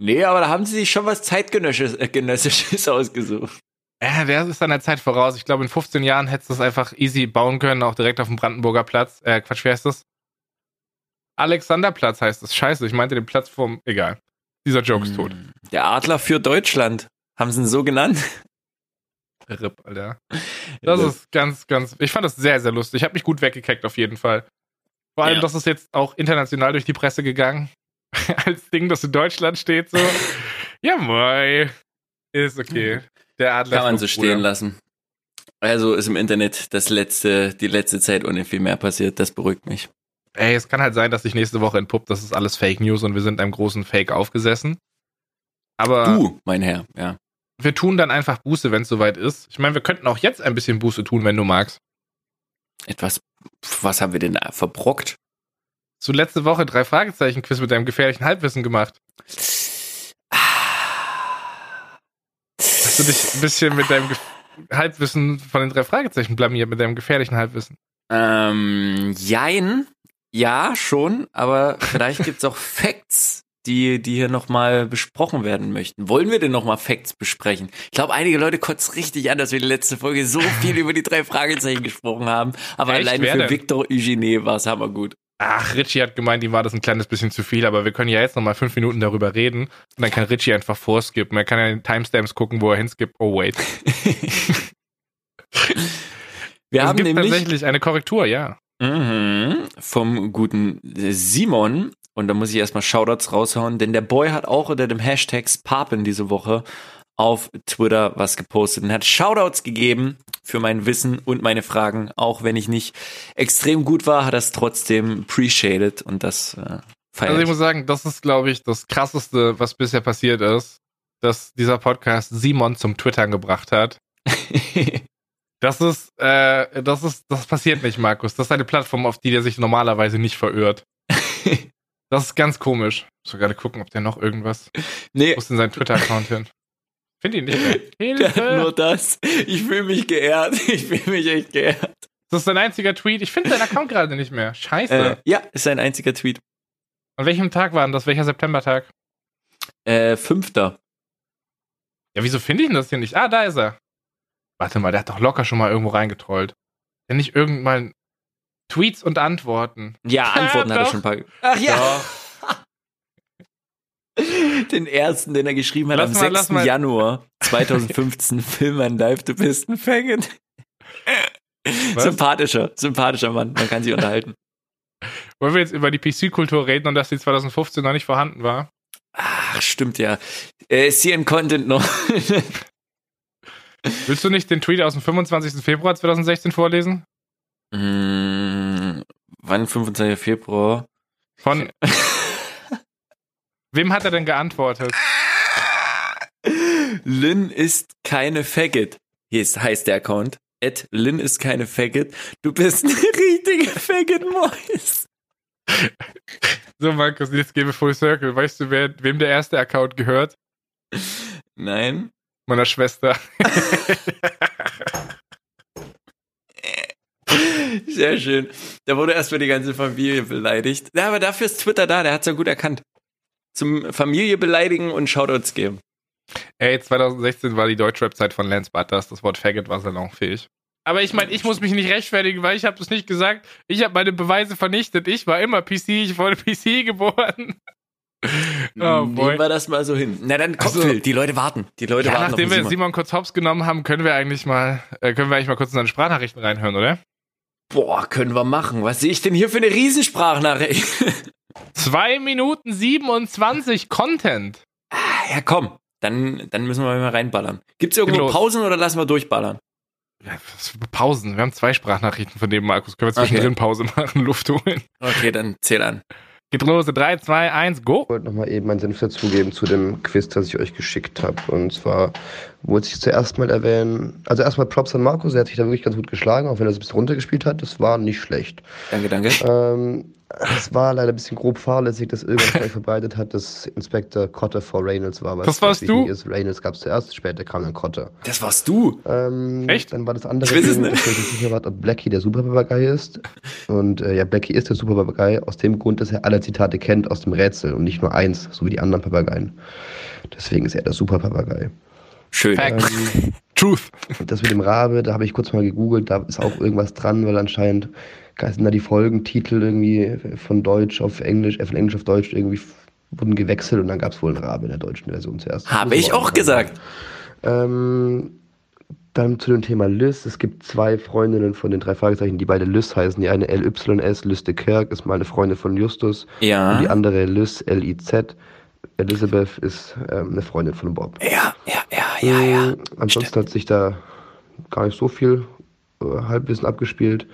Nee, aber da haben sie sich schon was Zeitgenössisches äh, ausgesucht. Äh, wer ist an der Zeit voraus? Ich glaube, in 15 Jahren hättest du das einfach easy bauen können, auch direkt auf dem Brandenburger Platz. Äh, Quatsch, wie heißt das? Alexanderplatz heißt das. Scheiße, ich meinte den Platz vom. Egal. Dieser Joke ist tot. Hm. Der Adler für Deutschland. Haben sie ihn so genannt? RIP, Alter. Das ist ganz, ganz. Ich fand das sehr, sehr lustig. Ich habe mich gut weggekeckt, auf jeden Fall. Vor allem, Ja. das ist jetzt auch international durch die Presse gegangen. Als Ding, das in Deutschland steht, so. ja, moi. Ist okay. Der Adler. Kann man so stehen lassen. Also ist im Internet das letzte, die letzte Zeit ohne viel mehr passiert. Das beruhigt mich. Ey, es kann halt sein, dass sich nächste Woche entpuppt, das ist alles Fake News und wir sind einem großen Fake aufgesessen. Aber Du, mein Herr, ja. wir tun dann einfach Buße, wenn es soweit ist. Ich meine, wir könnten auch jetzt ein bisschen Buße tun, wenn du magst. Etwas, was haben wir denn da verbrockt? So letzte Woche drei Fragezeichen-Quiz mit deinem gefährlichen Halbwissen gemacht. Hast du dich ein bisschen mit deinem Ge Halbwissen von den drei Fragezeichen blamiert, mit deinem gefährlichen Halbwissen? Ähm, jein. Ja, schon, aber vielleicht gibt's auch Facts, die, die hier nochmal besprochen werden möchten. Wollen wir denn nochmal Facts besprechen? Ich glaube, einige Leute kotzen richtig an, dass wir die letzte Folge so viel über die drei Fragezeichen gesprochen haben. Aber Echt? allein für denn? Victor Eugene war es hammergut. Ach, Richie hat gemeint, ihm war das ein kleines bisschen zu viel, aber wir können ja jetzt nochmal fünf Minuten darüber reden und dann kann Richie einfach vorskippen. Er kann ja in den Timestamps gucken, wo er hinskippt. Oh, wait. Wir es haben gibt nämlich tatsächlich eine Korrektur, ja. Mhm, vom guten Simon. Und da muss ich erstmal Shoutouts raushauen, denn der Boy hat auch unter dem Hashtag Papen diese Woche auf Twitter was gepostet und hat Shoutouts gegeben für mein Wissen und meine Fragen. Auch wenn ich nicht extrem gut war, hat er es trotzdem appreciated und das äh, feiert. Also ich muss sagen, das ist, glaube ich, das krasseste, was bisher passiert ist, dass dieser Podcast Simon zum Twittern gebracht hat. Das ist, äh, das ist, das passiert nicht, Markus. Das ist eine Plattform, auf die der sich normalerweise nicht verirrt. Das ist ganz komisch. Ich muss gerade gucken, ob der noch irgendwas. nee, Wo ist denn sein Twitter-Account hin? Finde ihn nicht mehr. hat nur Hilfe! das. Ich fühle mich geehrt. Ich fühle mich echt geehrt. Das ist sein einziger Tweet. Ich finde seinen Account gerade nicht mehr. Scheiße. Äh, ja, ist sein einziger Tweet. An welchem Tag war denn das? Welcher Septembertag? Äh, fünfter. Ja, wieso finde ich denn das hier nicht? Ah, da ist er. Warte mal, der hat doch locker schon mal irgendwo reingetrollt. Wenn nicht irgendwann Tweets und Antworten. Ja, Antworten hat er doch. schon ein paar. Ach Den ersten, den er geschrieben hat Lass am mal, lass 6. mal. Januar 2015, Film ein Live, du bist ein Faggot. Sympathischer, sympathischer Mann, man kann sich unterhalten. Wollen wir jetzt über die PC-Kultur reden und dass die 2015 noch nicht vorhanden war? Ach, stimmt ja. Äh, ist hier ein Content noch? Willst du nicht den Tweet aus dem 25. Februar 2016 vorlesen? Hm, wann 25. Februar? Von. Wem hat er denn geantwortet? Lynn ist keine Faggot. Hier ist, heißt der Account. Ed Lynn ist keine Faggot. Du bist eine richtige Faggot-Mäus. So, Markus, jetzt gebe Full Circle. Weißt du, wer, wem der erste Account gehört? Nein. Meiner Schwester. Sehr schön. Da wurde erstmal die ganze Familie beleidigt. Ja, aber dafür ist Twitter da, der hat's ja gut erkannt. Zum Familie beleidigen und Shoutouts geben. Ey, 2016 war die Deutschrap-Zeit von Lance Butters. Das Wort Faggot war salonfähig. Aber ich meine, ich muss mich nicht rechtfertigen, weil ich habe das nicht gesagt. Ich habe meine Beweise vernichtet. Ich war immer PC. Ich wurde PC geboren. Oh, boy. Nehmen wir das mal so hin. Na dann, Ach so. Kopfhörer, die Leute warten. Die Leute Ja, warten nachdem wir Simon. Simon kurz hops genommen haben, können wir eigentlich mal, äh, können wir eigentlich mal kurz in seine Sprachnachrichten reinhören, oder? Boah, können wir machen. Was sehe ich denn hier für eine Riesensprachnachricht? Zwei Minuten 27 Content. ja, komm. Dann, dann müssen wir mal reinballern. Gibt's irgendwo los. Pausen oder lassen wir durchballern? Ja, Pausen. Wir haben zwei Sprachnachrichten von dem Markus. Können wir zwischendrin Okay. Pause machen, Luft holen. Okay, dann zähl an. Geht los. 3, 2, 1, go. Ich wollte nochmal eben meinen Senf dazugeben zu dem Quiz, das ich euch geschickt habe. Und zwar wollte ich zuerst mal erwähnen. Also erstmal Props an Markus, der hat sich da wirklich ganz gut geschlagen, auch wenn er es ein bisschen runtergespielt hat. Das war nicht schlecht. Danke, danke. Ähm, es war leider ein bisschen grob fahrlässig, dass irgendwas gleich verbreitet hat, dass Inspector Cotter vor Reynolds war. Das warst du? Ist. Reynolds gab es zuerst, später kam dann Cotter. Das warst du. Ähm, Echt? Dann war das andere, Ich weiß es nicht. dass ich nicht sicher war, ob Blackie der Superpapagei ist. Und äh, ja, Blackie ist der Superpapagei aus dem Grund, dass er alle Zitate kennt aus dem Rätsel und nicht nur eins, so wie die anderen Papageien. Deswegen ist er der Superpapagei. Schön. Ähm, Truth. das mit dem Rabe, da habe ich kurz mal gegoogelt, da ist auch irgendwas dran, weil anscheinend sind da die Folgentitel irgendwie von Deutsch auf Englisch, äh, von Englisch auf Deutsch irgendwie wurden gewechselt und dann gab es wohl einen Rabe in der deutschen Version zuerst. Habe ich auch gesagt. Ähm, dann zu dem Thema Liz. Es gibt zwei Freundinnen von den drei Fragezeichen, die beide Liz heißen. Die eine LYS, Liz de Kirk, ist mal eine Freundin von Justus. Und die Ja. andere Liz, L-I-Z. Elizabeth ist ähm, eine Freundin von Bob. Ja, ja, ja, ja, ja. Mm, Ansonsten hat sich da gar nicht so viel äh, Halbwissen abgespielt.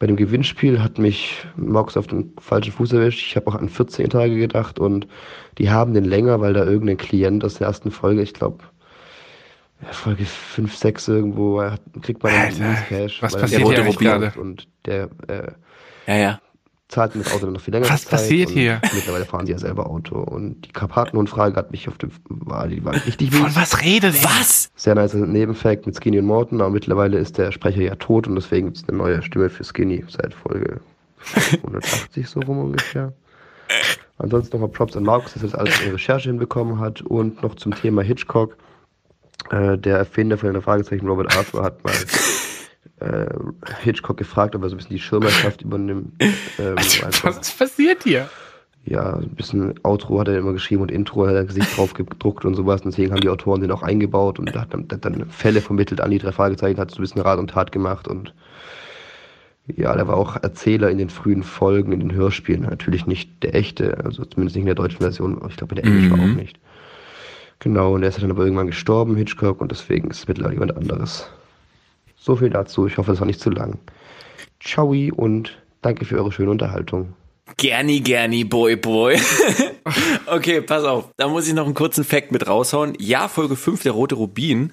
Bei dem Gewinnspiel hat mich Markus auf den falschen Fuß erwischt. Ich habe auch an 14 Tage gedacht und die haben den länger, weil da irgendein Klient aus der ersten Folge, ich glaube, Folge 5, 6 irgendwo, hat, kriegt man einen Cash. was weil er passiert hier gerade? Und der äh, Ja, ja. Zahlt mir das Auto dann noch viel länger. Was passiert hier? Mittlerweile fahren sie ja selber Auto. Und die Karpatenhundfrage hat mich auf dem, war, die war richtig Von was redet? Was? Sehr nice Nebenfact mit Skinny und Morton, aber mittlerweile ist der Sprecher ja tot und deswegen gibt es eine neue Stimme für Skinny seit Folge 180 so rum ungefähr. Ansonsten nochmal Props an Markus, dass er das alles in Recherche hinbekommen hat und noch zum Thema Hitchcock. Äh, der Erfinder von den Fragezeichen Robert Arthur hat mal Hitchcock gefragt, ob er so ein bisschen die Schirmherrschaft übernimmt. Ähm, einfach- Was ist passiert hier? ja, ein bisschen Outro hat er immer geschrieben und Intro hat er Gesicht drauf gedruckt und sowas. Und deswegen haben die Autoren den auch eingebaut und hat dann, hat dann Fälle vermittelt an die drei Fragezeichen, hat so ein bisschen Rat und Tat gemacht und ja, der war auch Erzähler in den frühen Folgen, in den Hörspielen. Natürlich nicht der echte, also zumindest nicht in der deutschen Version, aber ich glaube in der englischen Mhm. auch nicht. Genau, und er ist dann aber irgendwann gestorben, Hitchcock, und deswegen ist es mittlerweile jemand anderes. So viel dazu. Ich hoffe, es war nicht zu lang. Ciao und danke für eure schöne Unterhaltung. Gerni, gerni, boy, boy. okay, pass auf. Da muss ich noch einen kurzen Fact mit raushauen. Ja, Folge 5, der rote Rubin.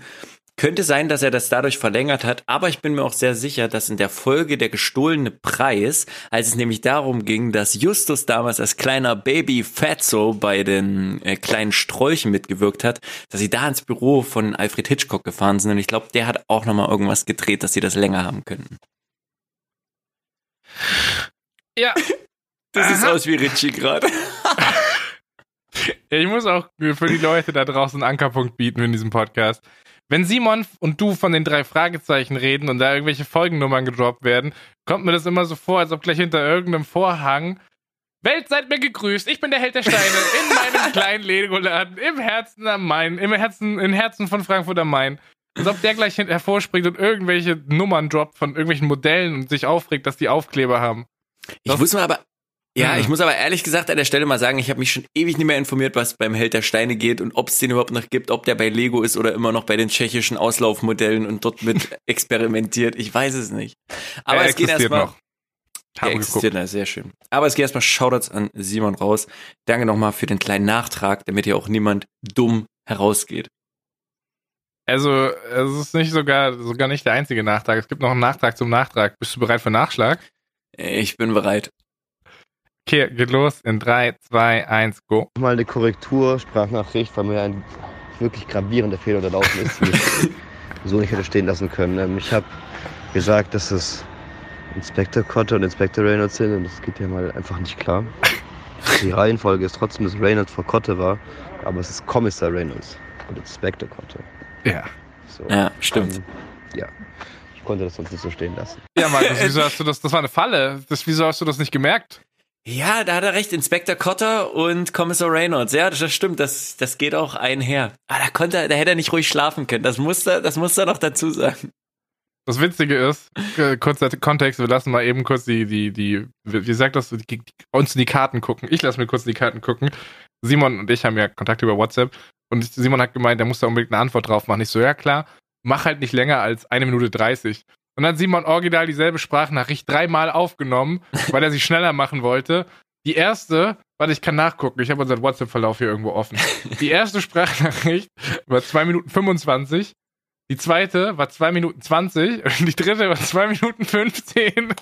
Könnte sein, dass er das dadurch verlängert hat, aber ich bin mir auch sehr sicher, dass in der Folge der gestohlene Preis, als es nämlich darum ging, dass Justus damals als kleiner Baby Fatso bei den äh, kleinen Strolchen mitgewirkt hat, dass sie da ins Büro von Alfred Hitchcock gefahren sind und ich glaube, der hat auch nochmal irgendwas gedreht, dass sie das länger haben könnten. Ja, Das sieht Aha. aus wie Richie gerade. ich muss auch für die Leute da draußen einen Ankerpunkt bieten in diesem Podcast. Wenn Simon und du von den drei Fragezeichen reden und da irgendwelche Folgennummern gedroppt werden, kommt mir das immer so vor, als ob gleich hinter irgendeinem Vorhang Welt seid mir gegrüßt, ich bin der Held der Steine in meinem kleinen Lego-Laden im Herzen am Main, im Herzen, im Herzen von Frankfurt am Main. Als ob der gleich hervorspringt und irgendwelche Nummern droppt von irgendwelchen Modellen und sich aufregt, dass die Aufkleber haben. Ich Das- muss mal aber, ja, Mhm. ich muss aber ehrlich gesagt an der Stelle mal sagen, ich habe mich schon ewig nicht mehr informiert, was beim Held der Steine geht und ob es den überhaupt noch gibt, ob der bei Lego ist oder immer noch bei den tschechischen Auslaufmodellen und dort mit experimentiert. Ich weiß es nicht. Aber Er es geht erstmal. noch. Der Habe existiert, geguckt. na, sehr schön. Aber es geht erstmal Shoutouts an Simon raus. Danke nochmal für den kleinen Nachtrag, damit hier auch niemand dumm herausgeht. Also, es ist nicht sogar, sogar nicht der einzige Nachtrag. Es gibt noch einen Nachtrag zum Nachtrag. Bist du bereit für Nachschlag? Ich bin bereit. Okay, geht los in 3, 2, 1, go. Mal eine Korrektur, Sprachnachricht, weil mir ein wirklich gravierender Fehler unterlaufen ist, den ich so nicht hätte stehen lassen können. Ähm, Ich habe gesagt, dass es Inspector Cotter und Inspector Reynolds sind und das geht ja mal einfach nicht klar. Die Reihenfolge ist trotzdem, dass Reynolds vor Cotter war, aber es ist Kommissar Reynolds und Inspector Cotter. Ja. So. Ja, stimmt. Ähm, ja, ich konnte das sonst nicht so stehen lassen. Ja, Markus, wieso hast du das? Das war eine Falle. Das, wieso hast du das nicht gemerkt? Ja, da hat er recht. Inspector Cotter und Kommissar Reynolds. Ja, das stimmt. Das, das geht auch einher. Aber da konnte da hätte er nicht ruhig schlafen können. Das muss er, das muss er noch dazu sagen. Das Witzige ist, äh, kurzer Kontext, wir lassen mal eben kurz die, die, die, wie sagt das, die, uns die Karten gucken. Ich lasse mir kurz die Karten gucken. Simon und ich haben ja Kontakt über WhatsApp und Simon hat gemeint, er muss da unbedingt eine Antwort drauf machen. Ich so, ja klar, mach halt nicht länger als eine Minute 30. Und dann Simon original dieselbe Sprachnachricht dreimal aufgenommen, weil er sie schneller machen wollte. Die erste Warte, ich kann nachgucken. Ich habe unseren WhatsApp-Verlauf hier irgendwo offen. Die erste Sprachnachricht war 2 Minuten 25. Die zweite war 2 Minuten 20 und die dritte war 2 Minuten 15.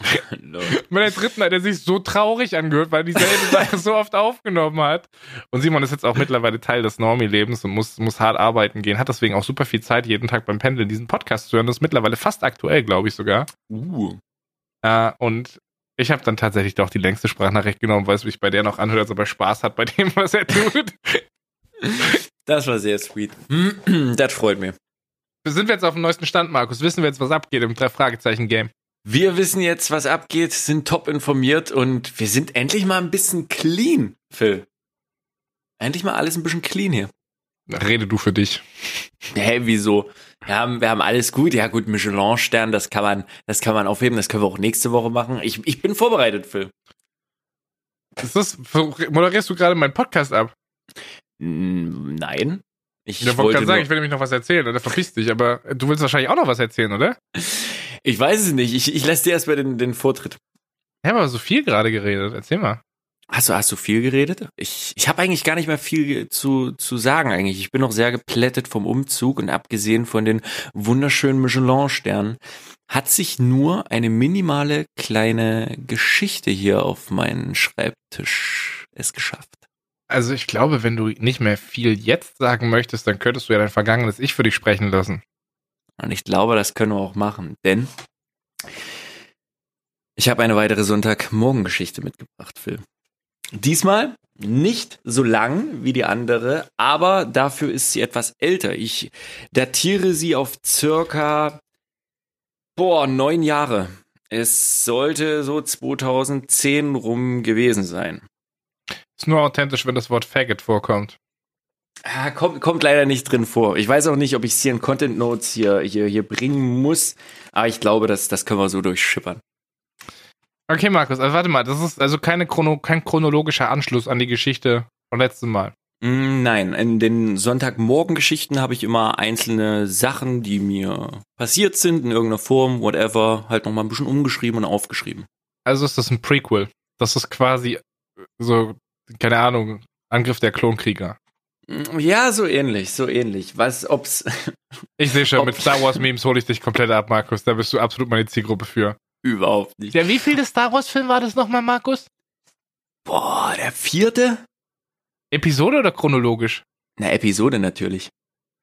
Bei der dritten hat er sich so traurig angehört, weil dieselbe Sache so oft aufgenommen hat. Und Simon ist jetzt auch mittlerweile Teil des Normie-Lebens und muss, muss hart arbeiten gehen, hat deswegen auch super viel Zeit, jeden Tag beim Pendeln diesen Podcast zu hören. Das ist mittlerweile fast aktuell, glaube ich sogar. Uh. Äh, und ich habe dann tatsächlich doch die längste Sprachnachricht genommen, weil es mich bei der noch anhört, als ob er Spaß hat bei dem, was er tut. Das war sehr sweet. Das freut mich. Sind wir jetzt auf dem neuesten Stand, Markus? Wissen wir jetzt, was abgeht im Drei-Fragezeichen-Game? Wir wissen jetzt, was abgeht, sind top informiert und wir sind endlich mal ein bisschen clean, Phil. Endlich mal alles ein bisschen clean hier. Rede du für dich. Hä, wieso? Wir haben, wir haben alles gut. Ja, gut, Michelin-Stern, das kann man, das kann man aufheben. Das können wir auch nächste Woche machen. Ich, ich bin vorbereitet, Phil. Ist das, moderierst du gerade meinen Podcast ab? Nein. Ich Ich wollte gerade sagen, ich will nämlich noch was erzählen, oder verpiss dich, aber du willst wahrscheinlich auch noch was erzählen, oder? ich weiß es nicht. Ich, ich lasse dir erstmal den, den Vortritt. Ich habe aber so viel gerade geredet. Erzähl mal. Hast du, hast du viel geredet? Ich, ich habe eigentlich gar nicht mehr viel zu, zu sagen eigentlich. Ich bin noch sehr geplättet vom Umzug und abgesehen von den wunderschönen Michelin-Sternen hat sich nur eine minimale kleine Geschichte hier auf meinen Schreibtisch es geschafft. Also ich glaube, wenn du nicht mehr viel jetzt sagen möchtest, dann könntest du ja dein vergangenes Ich für dich sprechen lassen. Und ich glaube, das können wir auch machen, denn ich habe eine weitere Sonntagmorgengeschichte mitgebracht, Phil. Diesmal nicht so lang wie die andere, aber dafür ist sie etwas älter. Ich datiere sie auf circa, boah, neun Jahre. Es sollte so 2010 rum gewesen sein. Ist nur authentisch, wenn das Wort Faggot vorkommt. Ah, kommt, kommt leider nicht drin vor. Ich weiß auch nicht, ob ich es hier in Content Notes hier, hier, hier bringen muss, aber ich glaube, das, das können wir so durchschippern. Okay, Markus, also warte mal, das ist also keine Chrono, kein chronologischer Anschluss an die Geschichte vom letzten Mal. Mm, Nein, in den Sonntagmorgen-Geschichten habe ich immer einzelne Sachen, die mir passiert sind, in irgendeiner Form, whatever, halt nochmal ein bisschen umgeschrieben und aufgeschrieben. Also ist das ein Prequel. Das ist quasi so, keine Ahnung, Angriff der Klonkrieger. Ja, so ähnlich, so ähnlich. Was, ob's Ich sehe schon, mit Star Wars Memes hole ich dich komplett ab, Markus. Da bist du absolut meine Zielgruppe für. überhaupt nicht. Der wievielte Star Wars Film war das nochmal, Markus? Boah, der vierte? Episode oder chronologisch? Na, Episode natürlich.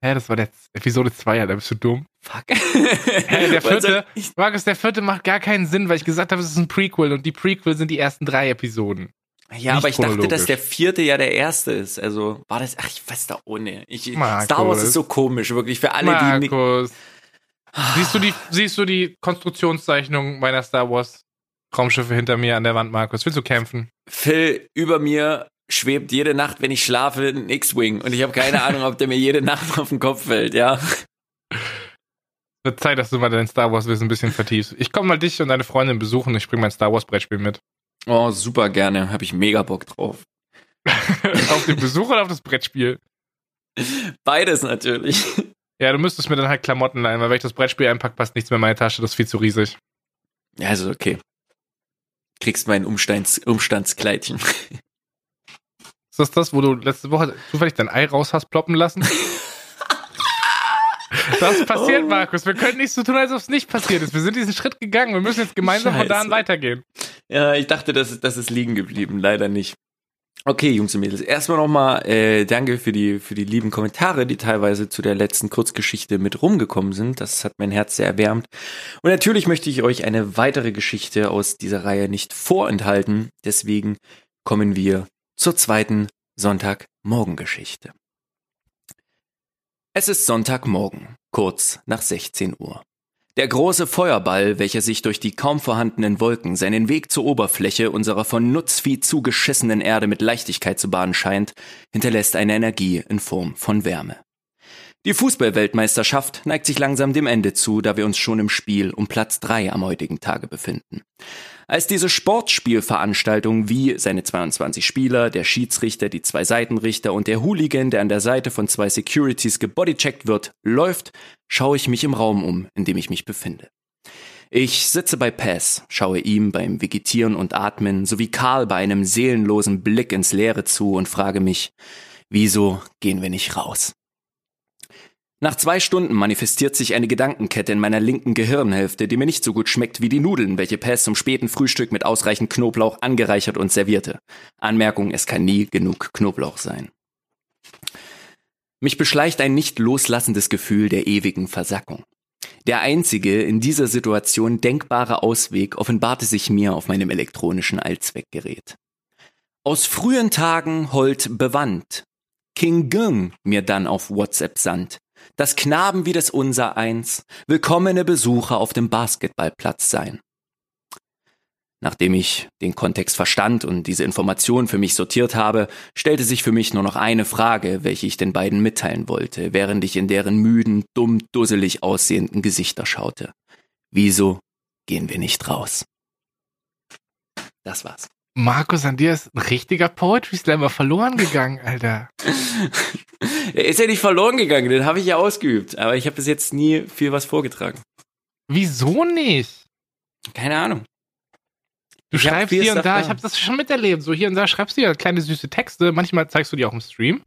Hä, das war der Z- Episode 2, ja, da bist du dumm. Fuck. Hä, der vierte, Markus, der vierte macht gar keinen Sinn, weil ich gesagt habe, es ist ein Prequel und die Prequel sind die ersten drei Episoden. Ja, Nicht aber ich dachte, dass der vierte ja der erste ist. Also war das. Ach, ich weiß da ohne. Ich, Markus. Star Wars ist so komisch, wirklich für alle, die nicht. Markus. Siehst du die, siehst du die Konstruktionszeichnung meiner Star Wars Raumschiffe hinter mir an der Wand, Markus? Willst du kämpfen? Phil, über mir schwebt jede Nacht, wenn ich schlafe, ein X-Wing. Und ich habe keine Ahnung, ob der mir jede Nacht auf den Kopf fällt, ja. Wird Zeit, dass du mal dein Star Wars Wissen ein bisschen vertiefst. Ich komme mal dich und deine Freundin besuchen. Ich bringe mein Star Wars Brettspiel mit. Oh, super gerne. Habe ich mega Bock drauf. auf den Besuch oder auf das Brettspiel? Beides natürlich. Ja, du müsstest mir dann halt Klamotten leihen, weil wenn ich das Brettspiel einpack, passt nichts mehr in meine Tasche. Das ist viel zu riesig. Ja, also okay. Kriegst mein Umstands Umstandskleidchen. Ist das das, wo du letzte Woche zufällig dein Ei raus hast ploppen lassen? Das passiert, Oh. Markus. Wir können nicht so tun, als ob es nicht passiert ist. Wir sind diesen Schritt gegangen. Wir müssen jetzt gemeinsam von da an Scheiße. weitergehen. Ja, ich dachte, das, das ist liegen geblieben. Leider nicht. Okay, Jungs und Mädels. Erstmal nochmal äh, danke für die, für die lieben Kommentare, die teilweise zu der letzten Kurzgeschichte mit rumgekommen sind. Das hat mein Herz sehr erwärmt. Und natürlich möchte ich euch eine weitere Geschichte aus dieser Reihe nicht vorenthalten. Deswegen kommen wir zur zweiten Sonntagmorgengeschichte. Es ist Sonntagmorgen, kurz nach 16 Uhr. Der große Feuerball, welcher sich durch die kaum vorhandenen Wolken seinen Weg zur Oberfläche unserer von Nutzvieh zugeschissenen Erde mit Leichtigkeit zu bahnen scheint, hinterlässt eine Energie in Form von Wärme. Die Fußballweltmeisterschaft neigt sich langsam dem Ende zu, da wir uns schon im Spiel um Platz drei am heutigen Tage befinden. Als diese Sportspielveranstaltung wie seine 22 Spieler, der Schiedsrichter, die zwei Seitenrichter und der Hooligan, der an der Seite von zwei Securities gebodycheckt wird, läuft, schaue ich mich im Raum um, in dem ich mich befinde. Ich sitze bei Pass, schaue ihm beim Vegetieren und Atmen sowie Karl bei einem seelenlosen Blick ins Leere zu und frage mich, wieso gehen wir nicht raus? Nach zwei Stunden manifestiert sich eine Gedankenkette in meiner linken Gehirnhälfte, die mir nicht so gut schmeckt wie die Nudeln, welche Pass zum späten Frühstück mit ausreichend Knoblauch angereichert und servierte. Anmerkung, es kann nie genug Knoblauch sein. Mich beschleicht ein nicht loslassendes Gefühl der ewigen Versackung. Der einzige in dieser Situation denkbare Ausweg offenbarte sich mir auf meinem elektronischen Allzweckgerät. Aus frühen Tagen hold bewandt. King Gung mir dann auf WhatsApp sandt. Das Knaben wie das Unsereins, willkommene Besucher auf dem Basketballplatz sein. Nachdem ich den Kontext verstand und diese Information für mich sortiert habe, stellte sich für mich nur noch eine Frage, welche ich den beiden mitteilen wollte, während ich in deren müden, dumm, dusselig aussehenden Gesichter schaute. Wieso gehen wir nicht raus? Das war's. Markus, an dir ist ein richtiger Poetry Slammer verloren gegangen, Alter. er ist ja nicht verloren gegangen, den habe ich ja ausgeübt, aber ich habe bis jetzt nie viel was vorgetragen. Wieso nicht? Keine Ahnung. Du Ich schreibst hier und da. ich habe das schon miterlebt. So hier und da schreibst du ja kleine süße Texte. Manchmal zeigst du die auch im Stream,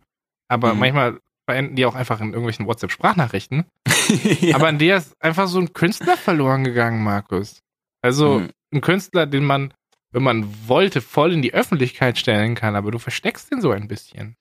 aber Mhm. manchmal verenden die auch einfach in irgendwelchen WhatsApp-Sprachnachrichten. ja. Aber an dir ist einfach so ein Künstler verloren gegangen, Markus. Also Mhm. ein Künstler, den man, wenn man wollte, voll in die Öffentlichkeit stellen kann, aber du versteckst den so ein bisschen.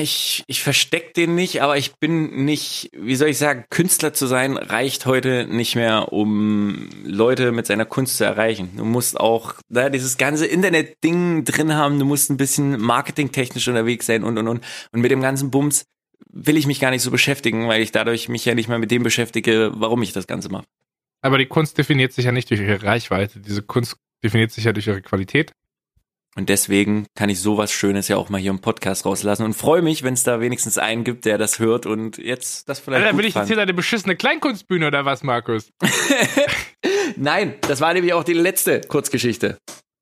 Ich, ich versteck den nicht, aber ich bin nicht, wie soll ich sagen, Künstler zu sein reicht heute nicht mehr, um Leute mit seiner Kunst zu erreichen. Du musst auch da dieses ganze Internet-Ding drin haben, du musst ein bisschen marketingtechnisch unterwegs sein und und und. Und mit dem ganzen Bums will ich mich gar nicht so beschäftigen, weil ich dadurch mich ja nicht mehr mit dem beschäftige, warum ich das Ganze mache. Aber die Kunst definiert sich ja nicht durch ihre Reichweite. Diese Kunst definiert sich ja durch ihre Qualität. Und deswegen kann ich sowas Schönes ja auch mal hier im Podcast rauslassen und freue mich, wenn es da wenigstens einen gibt, der das hört und jetzt das vielleicht. Alter, gut will ich jetzt hier deine beschissene Kleinkunstbühne oder was, Markus? Nein, das war nämlich auch die letzte Kurzgeschichte.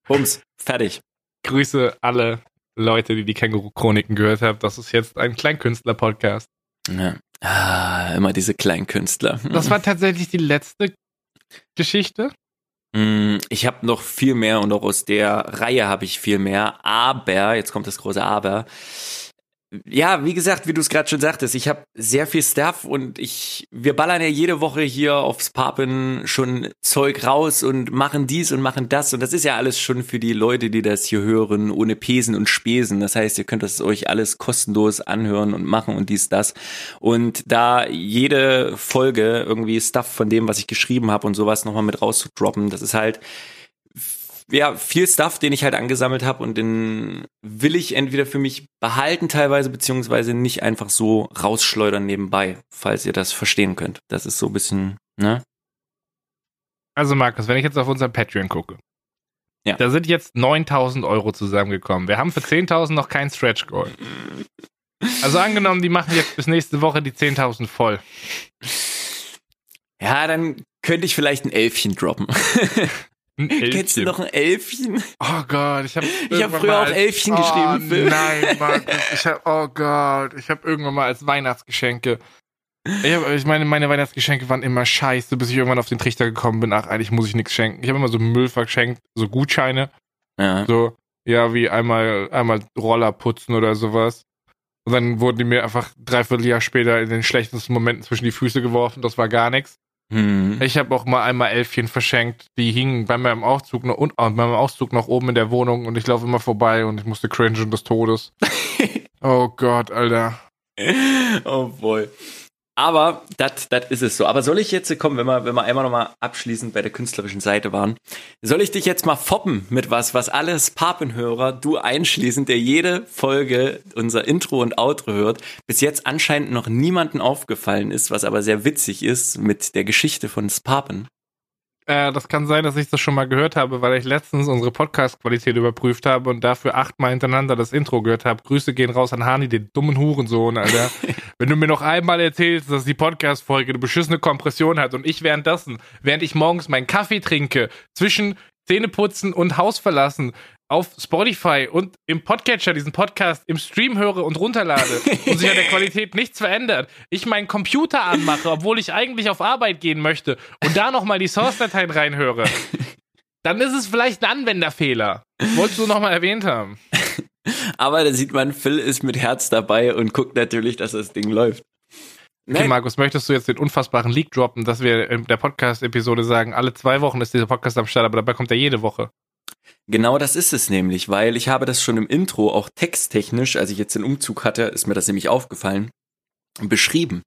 Bums, fertig. Grüße alle Leute, die die Känguru-Chroniken gehört haben. Das ist jetzt ein Kleinkünstler-Podcast. Ja. Ah, immer diese Kleinkünstler. Das war tatsächlich die letzte Geschichte. Mm, Ich habe noch viel mehr und auch aus der Reihe habe ich viel mehr. Aber, jetzt kommt das große Aber. Ja, wie gesagt, wie du es gerade schon sagtest, ich habe sehr viel Stuff und ich, wir ballern ja jede Woche hier aufs Papen schon Zeug raus und machen dies und machen das und das ist ja alles schon für die Leute, die das hier hören, ohne Pesen und Spesen. Das heißt, ihr könnt das euch alles kostenlos anhören und machen und dies, das. Und da jede Folge irgendwie Stuff von dem, was ich geschrieben habe und sowas nochmal mit rauszudroppen, das ist halt ja, viel Stuff, den ich halt angesammelt habe und den will ich entweder für mich behalten teilweise, beziehungsweise nicht einfach so rausschleudern nebenbei, falls ihr das verstehen könnt. Das ist so ein bisschen, ne? Also Markus, wenn ich jetzt auf unser Patreon gucke, Ja. da sind jetzt 9000 Euro zusammengekommen. Wir haben für 10.000 noch kein Stretch Goal. Also angenommen, die machen jetzt bis nächste Woche die 10.000 voll. Ja, dann könnte ich vielleicht ein Elfchen droppen. Ein Kennst du Elfchen. noch ein Elfchen? Oh Gott, ich habe Ich hab früher auch Elfchen oh, geschrieben, Phil. Nein, Markus, ich hab, oh Gott, ich habe irgendwann mal als Weihnachtsgeschenke. Ich, hab, ich meine, meine Weihnachtsgeschenke waren immer scheiße, bis ich irgendwann auf den Trichter gekommen bin. Ach, eigentlich muss ich nichts schenken. Ich habe immer so Müll verschenkt, so Gutscheine, Ja. so ja wie einmal einmal Roller putzen oder sowas. Und dann wurden die mir einfach dreiviertel Jahr später in den schlechtesten Momenten zwischen die Füße geworfen. Das war gar nichts. Hm. Ich habe auch mal einmal Elfchen verschenkt. Die hingen bei meinem Aufzug noch, und, bei meinem Auszug noch oben in der Wohnung und ich laufe immer vorbei und ich musste cringen des Todes. oh Gott, Alter. oh boy. Aber das ist es so. Aber soll ich jetzt, komm, wenn wir, wenn wir einmal nochmal abschließend bei der künstlerischen Seite waren, soll ich dich jetzt mal foppen mit was, was alles Papenhörer, du einschließend, der jede Folge unser Intro und Outro hört, bis jetzt anscheinend noch niemanden aufgefallen ist, was aber sehr witzig ist mit der Geschichte von Spapen. Äh, das kann sein, dass ich das schon mal gehört habe, weil ich letztens unsere Podcast-Qualität überprüft habe und dafür achtmal hintereinander das Intro gehört habe. Grüße gehen raus an Hani, den dummen Hurensohn, Alter. Wenn du mir noch einmal erzählst, dass die Podcast-Folge eine beschissene Kompression hat und ich währenddessen, während ich morgens meinen Kaffee trinke, zwischen Zähne putzen und Haus verlassen auf Spotify und im Podcatcher diesen Podcast im Stream höre und runterlade und sich an der Qualität nichts verändert, ich meinen Computer anmache, obwohl ich eigentlich auf Arbeit gehen möchte und da nochmal die Source-Dateien reinhöre, dann ist es vielleicht ein Anwenderfehler. Wolltest du nochmal erwähnt haben. Aber da sieht man, Phil ist mit Herz dabei und guckt natürlich, dass das Ding läuft. Okay, Nein. Markus, möchtest du jetzt den unfassbaren Leak droppen, dass wir in der Podcast-Episode sagen, alle zwei Wochen ist dieser Podcast am Start, aber dabei kommt er jede Woche? Genau das ist es nämlich, weil ich habe das schon im Intro auch texttechnisch, als ich jetzt den Umzug hatte, ist mir das nämlich aufgefallen, beschrieben.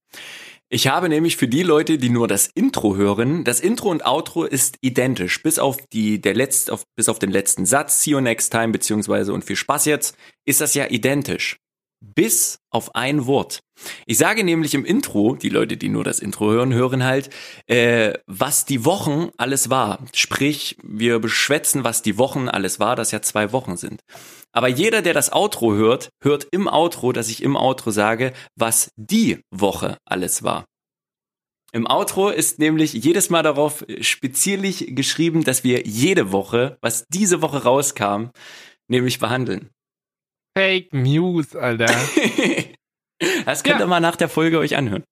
Ich habe nämlich für die Leute, die nur das Intro hören, das Intro und Outro ist identisch, bis auf die der letzt, auf, bis auf den letzten Satz, see you next time beziehungsweise und viel Spaß jetzt, ist das ja identisch, bis auf ein Wort. Ich sage nämlich im Intro, die Leute, die nur das Intro hören, hören halt, äh, was die Wochen alles war. Sprich, wir beschwätzen, was die Wochen alles war, das ja zwei Wochen sind. Aber jeder, der das Outro hört, hört im Outro, dass ich im Outro sage, was die Woche alles war. Im Outro ist nämlich jedes Mal darauf speziell geschrieben, dass wir jede Woche, was diese Woche rauskam, nämlich behandeln. Fake News, Alter. Das könnt Ja. ihr mal nach der Folge euch anhören.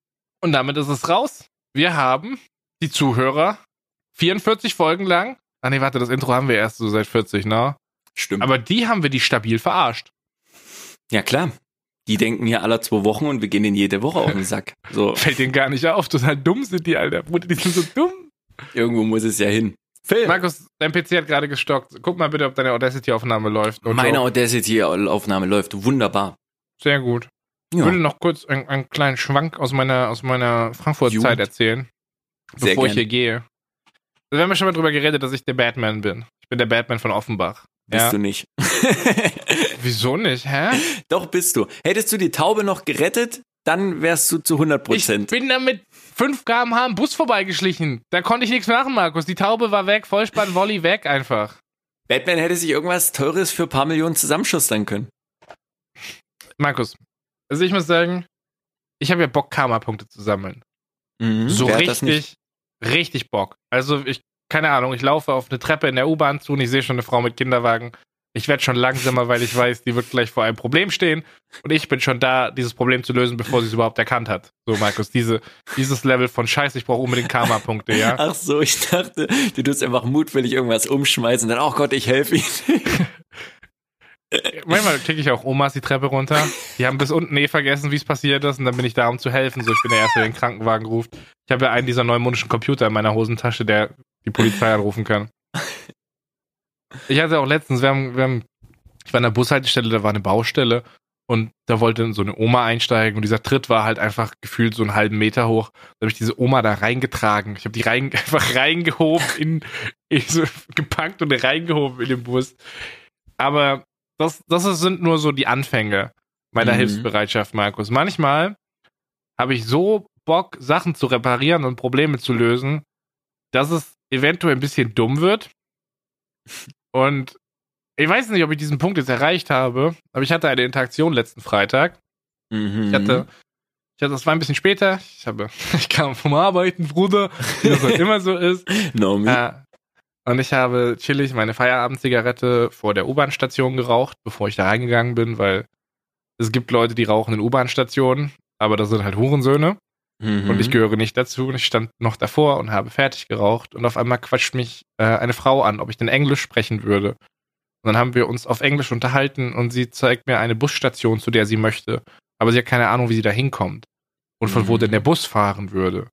Und damit ist es raus. Wir haben die Zuhörer 44 Folgen lang. Ah nee, warte, das Intro haben wir erst so seit 40, ne? Stimmt. Aber die haben wir die stabil verarscht. ja klar. Die denken hier alle zwei Wochen und wir gehen in jede Woche auf den Sack. So, Fällt denen gar nicht auf. Total dumm sind die, Alter. Bruder, die sind so dumm. irgendwo muss es ja hin. Phil, Markus, dein PC hat gerade gestockt. Guck mal bitte, ob deine Audacity-Aufnahme läuft. Meine. Audacity-Aufnahme läuft wunderbar. Sehr gut. Ich Ja. würde noch kurz einen, einen kleinen Schwank aus meiner, aus meiner Frankfurt-Zeit erzählen, Sehr bevor ich gern. hier gehe. Wir haben ja schon mal drüber geredet, dass ich der Batman bin. Ich bin der Batman von Offenbach. Bist ja. du nicht. Wieso nicht, hä? Doch bist du. Hättest du die Taube noch gerettet, dann wärst du zu 100% Ich Prozent. bin da mit 5 km/h am Bus vorbeigeschlichen. Da konnte ich nichts machen, Markus. Die Taube war weg, Vollspann, Volley weg einfach. Batman hätte sich irgendwas Teures für ein paar Millionen zusammenschustern können. Markus, also ich muss sagen, ich habe ja Bock, Karma-Punkte zu sammeln. Mhm. So richtig, richtig Bock. Also ich, keine Ahnung, ich laufe auf eine Treppe in der U-Bahn zu und ich sehe schon eine Frau mit Kinderwagen. Ich werde schon langsamer, weil ich weiß, die wird gleich vor einem Problem stehen. Und ich bin schon da, dieses Problem zu lösen, bevor sie es überhaupt erkannt hat. So, Markus, diese, dieses Level von Scheiße, ich brauche unbedingt Karma-Punkte, ja. Ach so, ich dachte, du tust einfach mutwillig irgendwas umschmeißen und dann, oh Gott, ich helfe ihnen. Manchmal klicke ich auch Omas die Treppe runter. Die haben bis unten eh vergessen, wie es passiert ist. Und dann bin ich da, um zu helfen. So, ich bin der Erste, der den Krankenwagen ruft. Ich habe ja einen dieser neumodischen Computer in meiner Hosentasche, der die Polizei anrufen kann. Ich hatte auch letztens, wir haben, wir haben, ich war an der Bushaltestelle, da war eine Baustelle. Und da wollte so eine Oma einsteigen und dieser Tritt war halt einfach gefühlt so einen halben Meter hoch. Da habe ich diese Oma da reingetragen. Ich habe die rein, einfach reingehoben, in, in so gepackt und reingehoben in den Bus. Aber das, das sind nur so die Anfänge meiner Mhm. Hilfsbereitschaft, Markus. Manchmal habe ich so Bock, Sachen zu reparieren und Probleme zu lösen, dass es eventuell ein bisschen dumm wird. Und ich weiß nicht, ob ich diesen Punkt jetzt erreicht habe, aber ich hatte eine Interaktion letzten Freitag. Mhm. Ich hatte, ich hatte, das war ein bisschen später. Ich habe, ich kam vom Arbeiten, Bruder, wie das halt immer so ist. No, me. Äh, und ich habe chillig meine Feierabendzigarette vor der U-Bahn-Station geraucht, bevor ich da reingegangen bin, weil es gibt Leute, die rauchen in U-Bahn-Stationen, aber das sind halt Hurensöhne Mhm. und ich gehöre nicht dazu. Und ich stand noch davor und habe fertig geraucht und auf einmal quatscht mich äh, eine Frau an, ob ich denn Englisch sprechen würde. Und dann haben wir uns auf Englisch unterhalten und sie zeigt mir eine Busstation, zu der sie möchte. Aber sie hat keine Ahnung, wie sie da hinkommt und von wo Mhm. denn der Bus fahren würde.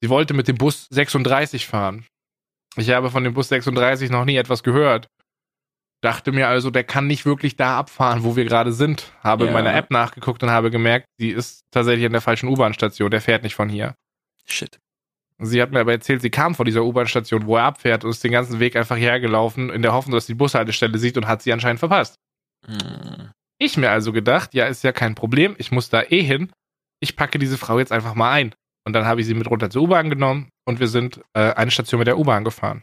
Sie wollte mit dem Bus 36 fahren. Ich habe von dem Bus 36 noch nie etwas gehört. Dachte mir also, der kann nicht wirklich da abfahren, wo wir gerade sind. Habe in Ja. meiner App nachgeguckt und habe gemerkt, sie ist tatsächlich an der falschen U-Bahn-Station. Der fährt nicht von hier. Shit. Sie hat mir aber erzählt, sie kam von dieser U-Bahn-Station, wo er abfährt und ist den ganzen Weg einfach hierher gelaufen, in der Hoffnung, dass sie die Bushaltestelle sieht und hat sie anscheinend verpasst. Mhm. Ich mir also gedacht, ja, ist ja kein Problem, ich muss da eh hin. Ich packe diese Frau jetzt einfach mal ein. Und dann habe ich sie mit runter zur U-Bahn genommen und wir sind äh, eine Station mit der U-Bahn gefahren.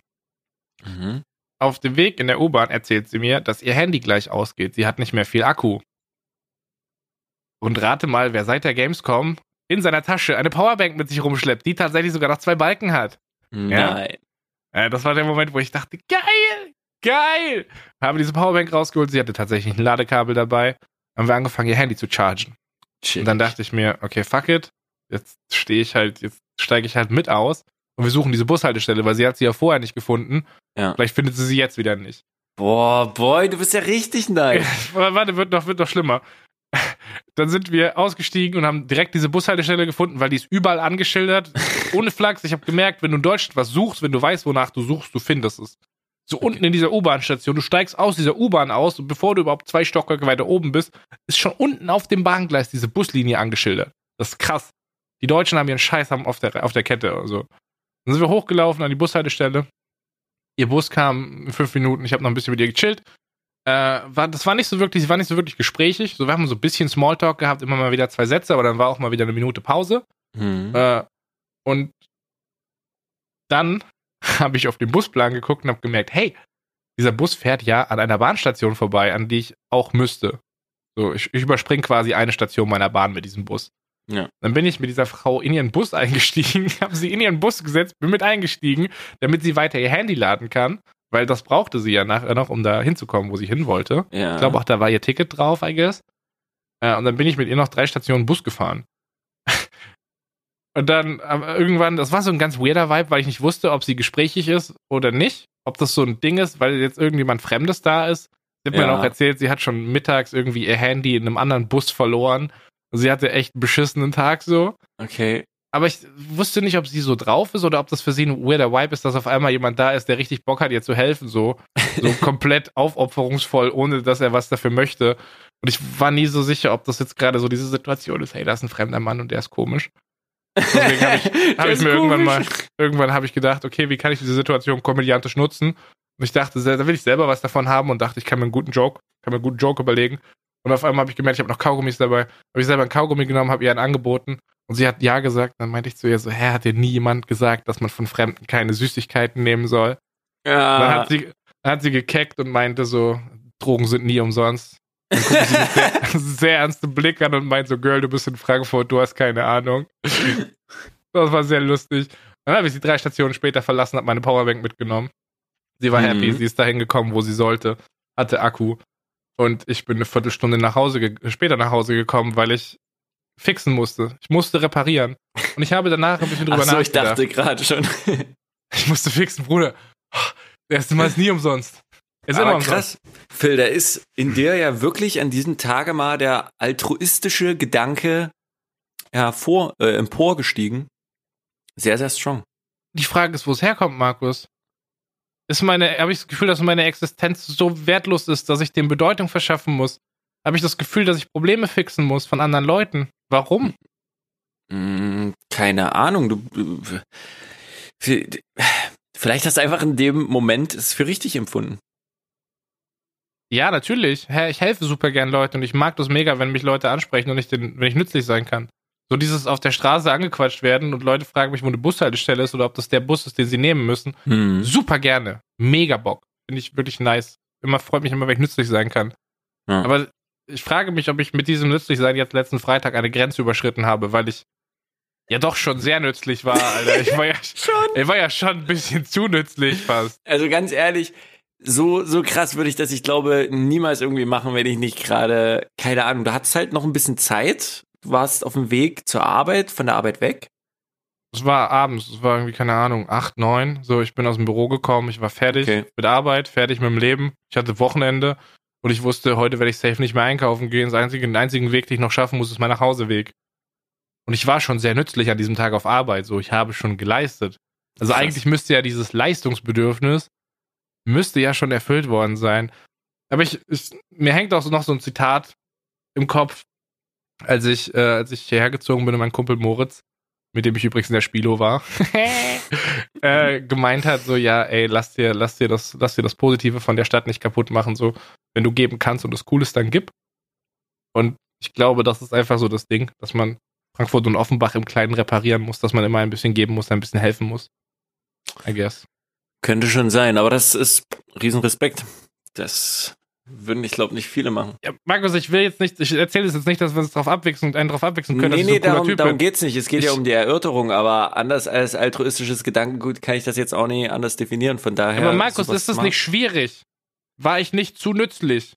Mhm. Auf dem Weg in der U-Bahn erzählt sie mir, dass ihr Handy gleich ausgeht. Sie hat nicht mehr viel Akku. Und rate mal, wer seit der Gamescom in seiner Tasche eine Powerbank mit sich rumschleppt, die tatsächlich sogar noch zwei Balken hat. Ja. Nein. Äh, das war der Moment, wo ich dachte, geil, geil. Habe diese Powerbank rausgeholt, sie hatte tatsächlich ein Ladekabel dabei. Haben wir angefangen, ihr Handy zu chargen. Shit. Und dann dachte ich mir, okay, fuck it. Jetzt stehe ich halt, jetzt steige ich halt mit aus und wir suchen diese Bushaltestelle, weil sie hat sie ja vorher nicht gefunden. Ja. Vielleicht findet sie sie jetzt wieder nicht. Boah, boy, du bist ja richtig nice. Warte, wird noch, wird noch schlimmer. Dann sind wir ausgestiegen und haben direkt diese Bushaltestelle gefunden, weil die ist überall angeschildert. Ohne Flachs. Ich habe gemerkt, wenn du in Deutschland was suchst, wenn du weißt, wonach du suchst, du findest es. So unten in dieser U-Bahn-Station. Du steigst aus dieser U-Bahn aus und bevor du überhaupt zwei Stockwerke weiter oben bist, ist schon unten auf dem Bahngleis diese Buslinie angeschildert. Das ist krass. Die Deutschen haben ihren Scheiß haben auf der, auf der Kette. Also. Dann sind wir hochgelaufen an die Bushaltestelle. Ihr Bus kam in fünf Minuten. Ich habe noch ein bisschen mit ihr gechillt. Äh, war, das war nicht so wirklich, sie war nicht so wirklich gesprächig. So, wir haben so ein bisschen Smalltalk gehabt, immer mal wieder zwei Sätze, aber dann war auch mal wieder eine Minute Pause. Hm. Äh, und dann habe ich auf den Busplan geguckt und habe gemerkt, hey, dieser Bus fährt ja an einer Bahnstation vorbei, an die ich auch müsste. So, ich, ich überspringe quasi eine Station meiner Bahn mit diesem Bus. Ja. Dann bin ich mit dieser Frau in ihren Bus eingestiegen, habe sie in ihren Bus gesetzt, bin mit eingestiegen, damit sie weiter ihr Handy laden kann, weil das brauchte sie ja nachher noch, um da hinzukommen, wo sie hin wollte. Ja. Ich glaube auch, da war ihr Ticket drauf, I guess. Äh, und dann bin ich mit ihr noch drei Stationen Bus gefahren. und dann äh, irgendwann, das war so ein ganz weirder Vibe, weil ich nicht wusste, ob sie gesprächig ist oder nicht. Ob das so ein Ding ist, weil jetzt irgendjemand Fremdes da ist. Sie hat mir Ja. dann auch erzählt, sie hat schon mittags irgendwie ihr Handy in einem anderen Bus verloren. Sie hatte echt einen beschissenen Tag so. Okay. Aber ich wusste nicht, ob sie so drauf ist oder ob das für sie ein weirder Vibe ist, dass auf einmal jemand da ist, der richtig Bock hat, ihr zu helfen, so. So komplett aufopferungsvoll, ohne dass er was dafür möchte. Und ich war nie so sicher, ob das jetzt gerade so diese Situation ist, hey, da ist ein fremder Mann und der ist komisch. Deswegen habe ich, hab ich mir irgendwann mal, komisch. irgendwann habe ich gedacht, okay, wie kann ich diese Situation komödiantisch nutzen? Und ich dachte, da will ich selber was davon haben und dachte, ich kann mir einen guten Joke, kann mir einen guten Joke überlegen. Und auf einmal habe ich gemerkt, ich habe noch Kaugummis dabei. Habe ich selber einen Kaugummi genommen, habe ihr einen angeboten und sie hat ja gesagt. Dann meinte ich zu ihr so, hä, hat dir nie jemand gesagt, dass man von Fremden keine Süßigkeiten nehmen soll? Dann Ja. hat sie, dann hat sie gekeckt und meinte so, Drogen sind nie umsonst. Dann guckte sie mit sehr, sehr ernstem Blick an und meinte so, Girl, du bist in Frankfurt, du hast keine Ahnung. Das war sehr lustig. Dann habe ich sie drei Stationen später verlassen, habe meine Powerbank mitgenommen. Sie war Mhm. happy, sie ist dahin gekommen, wo sie sollte, hatte Akku. Und ich bin eine Viertelstunde nach Hause später nach Hause gekommen, weil ich fixen musste. Ich musste reparieren. Und ich habe danach ein bisschen drüber Ach so, ich nachgedacht. dachte gerade schon. Ich musste fixen, Bruder. Der erste Mal ist nie umsonst. Ist Aber krass, Phil, da ist in dir ja wirklich an diesem Tage mal der altruistische Gedanke hervor, äh, emporgestiegen. Sehr, sehr strong. Die Frage ist, wo es herkommt, Markus. Ist meine, habe ich das Gefühl, dass meine Existenz so wertlos ist, dass ich dem Bedeutung verschaffen muss? Habe ich das Gefühl, dass ich Probleme fixen muss von anderen Leuten? Warum? Hm, keine Ahnung, du, vielleicht hast du einfach in dem Moment es für richtig empfunden. Ja, natürlich. Ich helfe super gern Leuten und ich mag das mega, wenn mich Leute ansprechen und ich den, wenn ich nützlich sein kann. So dieses auf der Straße angequatscht werden und Leute fragen mich, wo eine Bushaltestelle ist oder ob das der Bus ist, den sie nehmen müssen. Hm. Super gerne. Mega Bock. Finde ich wirklich nice. Immer freut mich immer, wenn ich nützlich sein kann. Ja. Aber ich frage mich, ob ich mit diesem Nützlichsein jetzt letzten Freitag eine Grenze überschritten habe, weil ich ja doch schon sehr nützlich war, Alter. Ich war ja, Schon. ich war ja schon ein bisschen zu nützlich fast. Also ganz ehrlich, so, so krass würde ich das, ich glaube, niemals irgendwie machen, wenn ich nicht gerade, keine Ahnung, du hattest halt noch ein bisschen Zeit, warst auf dem Weg zur Arbeit, von der Arbeit weg. Es war abends, es war irgendwie, keine Ahnung, acht, neun. So, ich bin aus dem Büro gekommen, ich war fertig Okay. mit Arbeit, fertig mit dem Leben. Ich hatte Wochenende und ich wusste, heute werde ich safe nicht mehr einkaufen gehen. Das einzige, den einzigen Weg, den ich noch schaffen muss, ist mein Nachhauseweg. Und ich war schon sehr nützlich an diesem Tag auf Arbeit. So, ich habe schon geleistet. Also Krass. eigentlich müsste ja dieses Leistungsbedürfnis müsste ja schon erfüllt worden sein. Aber ich, ich mir hängt auch noch so ein Zitat im Kopf, als ich, äh, als ich hierher gezogen bin und mein Kumpel Moritz, mit dem ich übrigens in der Spilo war, äh, gemeint hat, so, ja, ey, lass dir, lass dir das, lass dir das Positive von der Stadt nicht kaputt machen, so, wenn du geben kannst und das Cool ist, dann gib. Und ich glaube, das ist einfach so das Ding, dass man Frankfurt und Offenbach im Kleinen reparieren muss, dass man immer ein bisschen geben muss, ein bisschen helfen muss. I guess. Könnte schon sein, aber das ist Riesenrespekt. Das Würden, ich glaube, nicht viele machen. Ja, Markus, ich will jetzt nicht, ich erzähle es jetzt nicht, dass wir uns drauf abwechseln, einen drauf abwechseln können. Nee, nee, so darum, darum geht's nicht. Es geht ja Ich- um die Erörterung, aber anders als altruistisches Gedankengut kann ich das jetzt auch nicht anders definieren. Von daher. Aber Markus, ist das nicht schwierig? War ich nicht zu nützlich?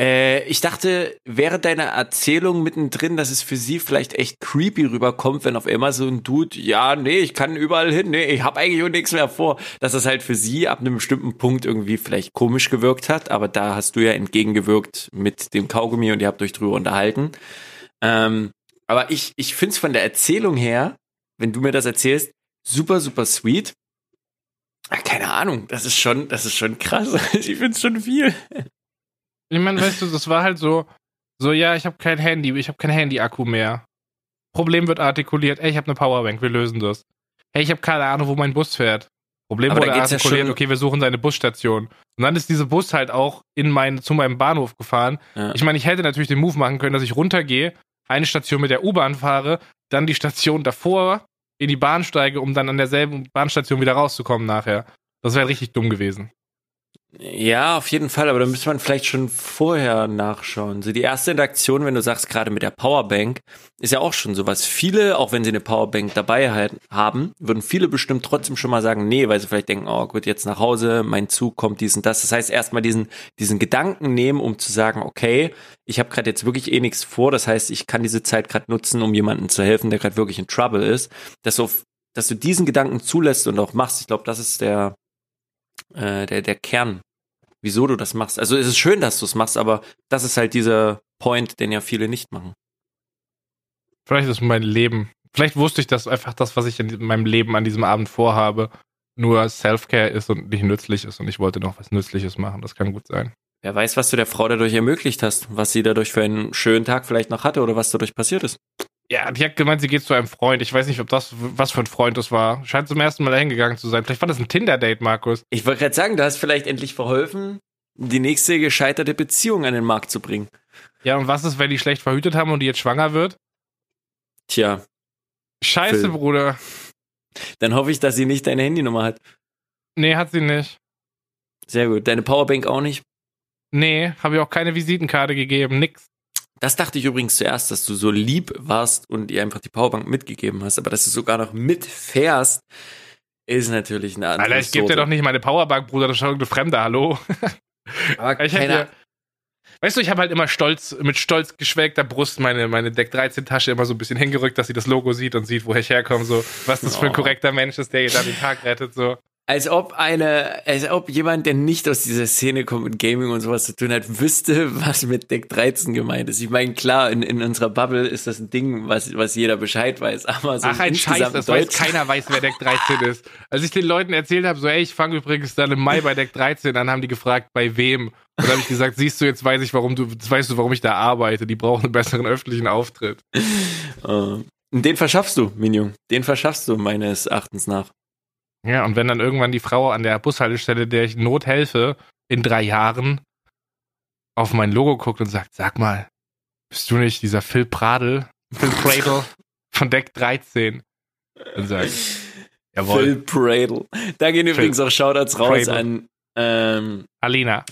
Äh, ich dachte, während deiner Erzählung mittendrin, dass es für sie vielleicht echt creepy rüberkommt, wenn auf einmal so ein Dude, ja, nee, ich kann überall hin, nee, ich hab eigentlich auch nichts mehr vor, dass das halt für sie ab einem bestimmten Punkt irgendwie vielleicht komisch gewirkt hat, aber da hast du ja entgegengewirkt mit dem Kaugummi und ihr habt euch drüber unterhalten. Ähm, aber ich, ich find's von der Erzählung her, wenn du mir das erzählst, super, super sweet. Ah, Keine Ahnung, das ist schon, das ist schon krass. Ich find's schon viel. Ich meine, weißt du, das war halt so, so, ja, ich habe kein Handy, ich habe kein Handy-Akku mehr. Problem wird artikuliert, ey, ich habe eine Powerbank, wir lösen das. Hey, ich habe keine Ahnung, wo mein Bus fährt. Problem Aber wurde ja artikuliert, schon- okay, wir suchen seine Busstation. Und dann ist dieser Bus halt auch in mein, zu meinem Bahnhof gefahren. Ja. Ich meine, ich hätte natürlich den Move machen können, dass ich runtergehe, eine Station mit der U-Bahn fahre, dann die Station davor in die Bahn steige, um dann an derselben Bahnstation wieder rauszukommen nachher. Das wäre richtig dumm gewesen. Ja, auf jeden Fall, aber da müsste man vielleicht schon vorher nachschauen. So die erste Interaktion, wenn du sagst, gerade mit der Powerbank, ist ja auch schon sowas. Viele, auch wenn sie eine Powerbank dabei halt haben, würden viele bestimmt trotzdem schon mal sagen, nee, weil sie vielleicht denken, oh gut, jetzt nach Hause, mein Zug kommt dies und das. Das heißt, erstmal diesen, diesen Gedanken nehmen, um zu sagen, okay, ich habe gerade jetzt wirklich eh nichts vor. Das heißt, ich kann diese Zeit gerade nutzen, um jemandem zu helfen, der gerade wirklich in Trouble ist. Dass du, dass du diesen Gedanken zulässt und auch machst. Ich glaube, das ist der, äh, der, der Kern, wieso du das machst. Also es ist schön, dass du es machst, aber das ist halt dieser Point, den ja viele nicht machen. Vielleicht ist mein Leben. Vielleicht wusste ich, dass einfach das, was ich in meinem Leben an diesem Abend vorhabe, nur Self-Care ist und nicht nützlich ist und ich wollte noch was Nützliches machen. Das kann gut sein. Wer weiß, was du der Frau dadurch ermöglicht hast, was sie dadurch für einen schönen Tag vielleicht noch hatte oder was dadurch passiert ist. Ja, die hat gemeint, sie geht zu einem Freund. Ich weiß nicht, ob das, was für ein Freund das war. Scheint zum ersten Mal dahin gegangen zu sein. Vielleicht war das ein Tinder-Date, Markus. Ich wollte gerade sagen, du hast vielleicht endlich verholfen, die nächste gescheiterte Beziehung an den Markt zu bringen. Ja, und was ist, wenn die schlecht verhütet haben und die jetzt schwanger wird? Tja, Scheiße, Phil. Bruder. dann hoffe ich, dass sie nicht deine Handynummer hat. Nee, hat sie nicht. Sehr gut. Deine Powerbank auch nicht. Nee, habe ich auch keine Visitenkarte gegeben. Nix. Das dachte ich übrigens zuerst, dass du so lieb warst und ihr einfach die Powerbank mitgegeben hast, aber dass du sogar noch mitfährst, ist natürlich eine andere Alter, ich gebe dir doch nicht meine Powerbank, Bruder. Das ist schon irgendeine Fremde, hallo. Aber Ich hätte keine, ja- Weißt du, ich habe halt immer stolz, mit stolz geschwelgter Brust meine, meine Deck 13 Tasche immer so ein bisschen hingerückt, dass sie das Logo sieht und sieht, woher ich herkomme, so, was das für ein Oh. korrekter Mensch ist, der ihr da den Tag rettet, so. Als ob eine, als ob jemand, der nicht aus dieser Szene kommt mit Gaming und sowas zu tun hat, wüsste, was mit Deck 13 gemeint ist. Ich meine, klar, in, in unserer Bubble ist das ein Ding, was, was jeder Bescheid weiß, aber so Ach, ein Scheiß, das weiß keiner weiß, wer Deck 13 ist. Als ich den Leuten erzählt habe, so, ey, ich fange übrigens dann im Mai bei Deck 13, dann haben die gefragt, bei wem? Und dann habe ich gesagt, siehst du, jetzt weiß ich, warum du, jetzt weißt du, warum ich da arbeite. Die brauchen einen besseren öffentlichen Auftritt. Äh, den verschaffst du, Minion. Den verschaffst du meines Erachtens nach. Ja, und wenn dann irgendwann die Frau an der Bushaltestelle, der ich Not helfe, in drei Jahren auf mein Logo guckt und sagt, sag mal, bist du nicht dieser Phil Pradel, Phil Pradel von Deck 13? Dann sag ich, jawohl, Phil Pradle. Da gehen übrigens auch Shoutouts raus Pradle. an, ähm, Alina.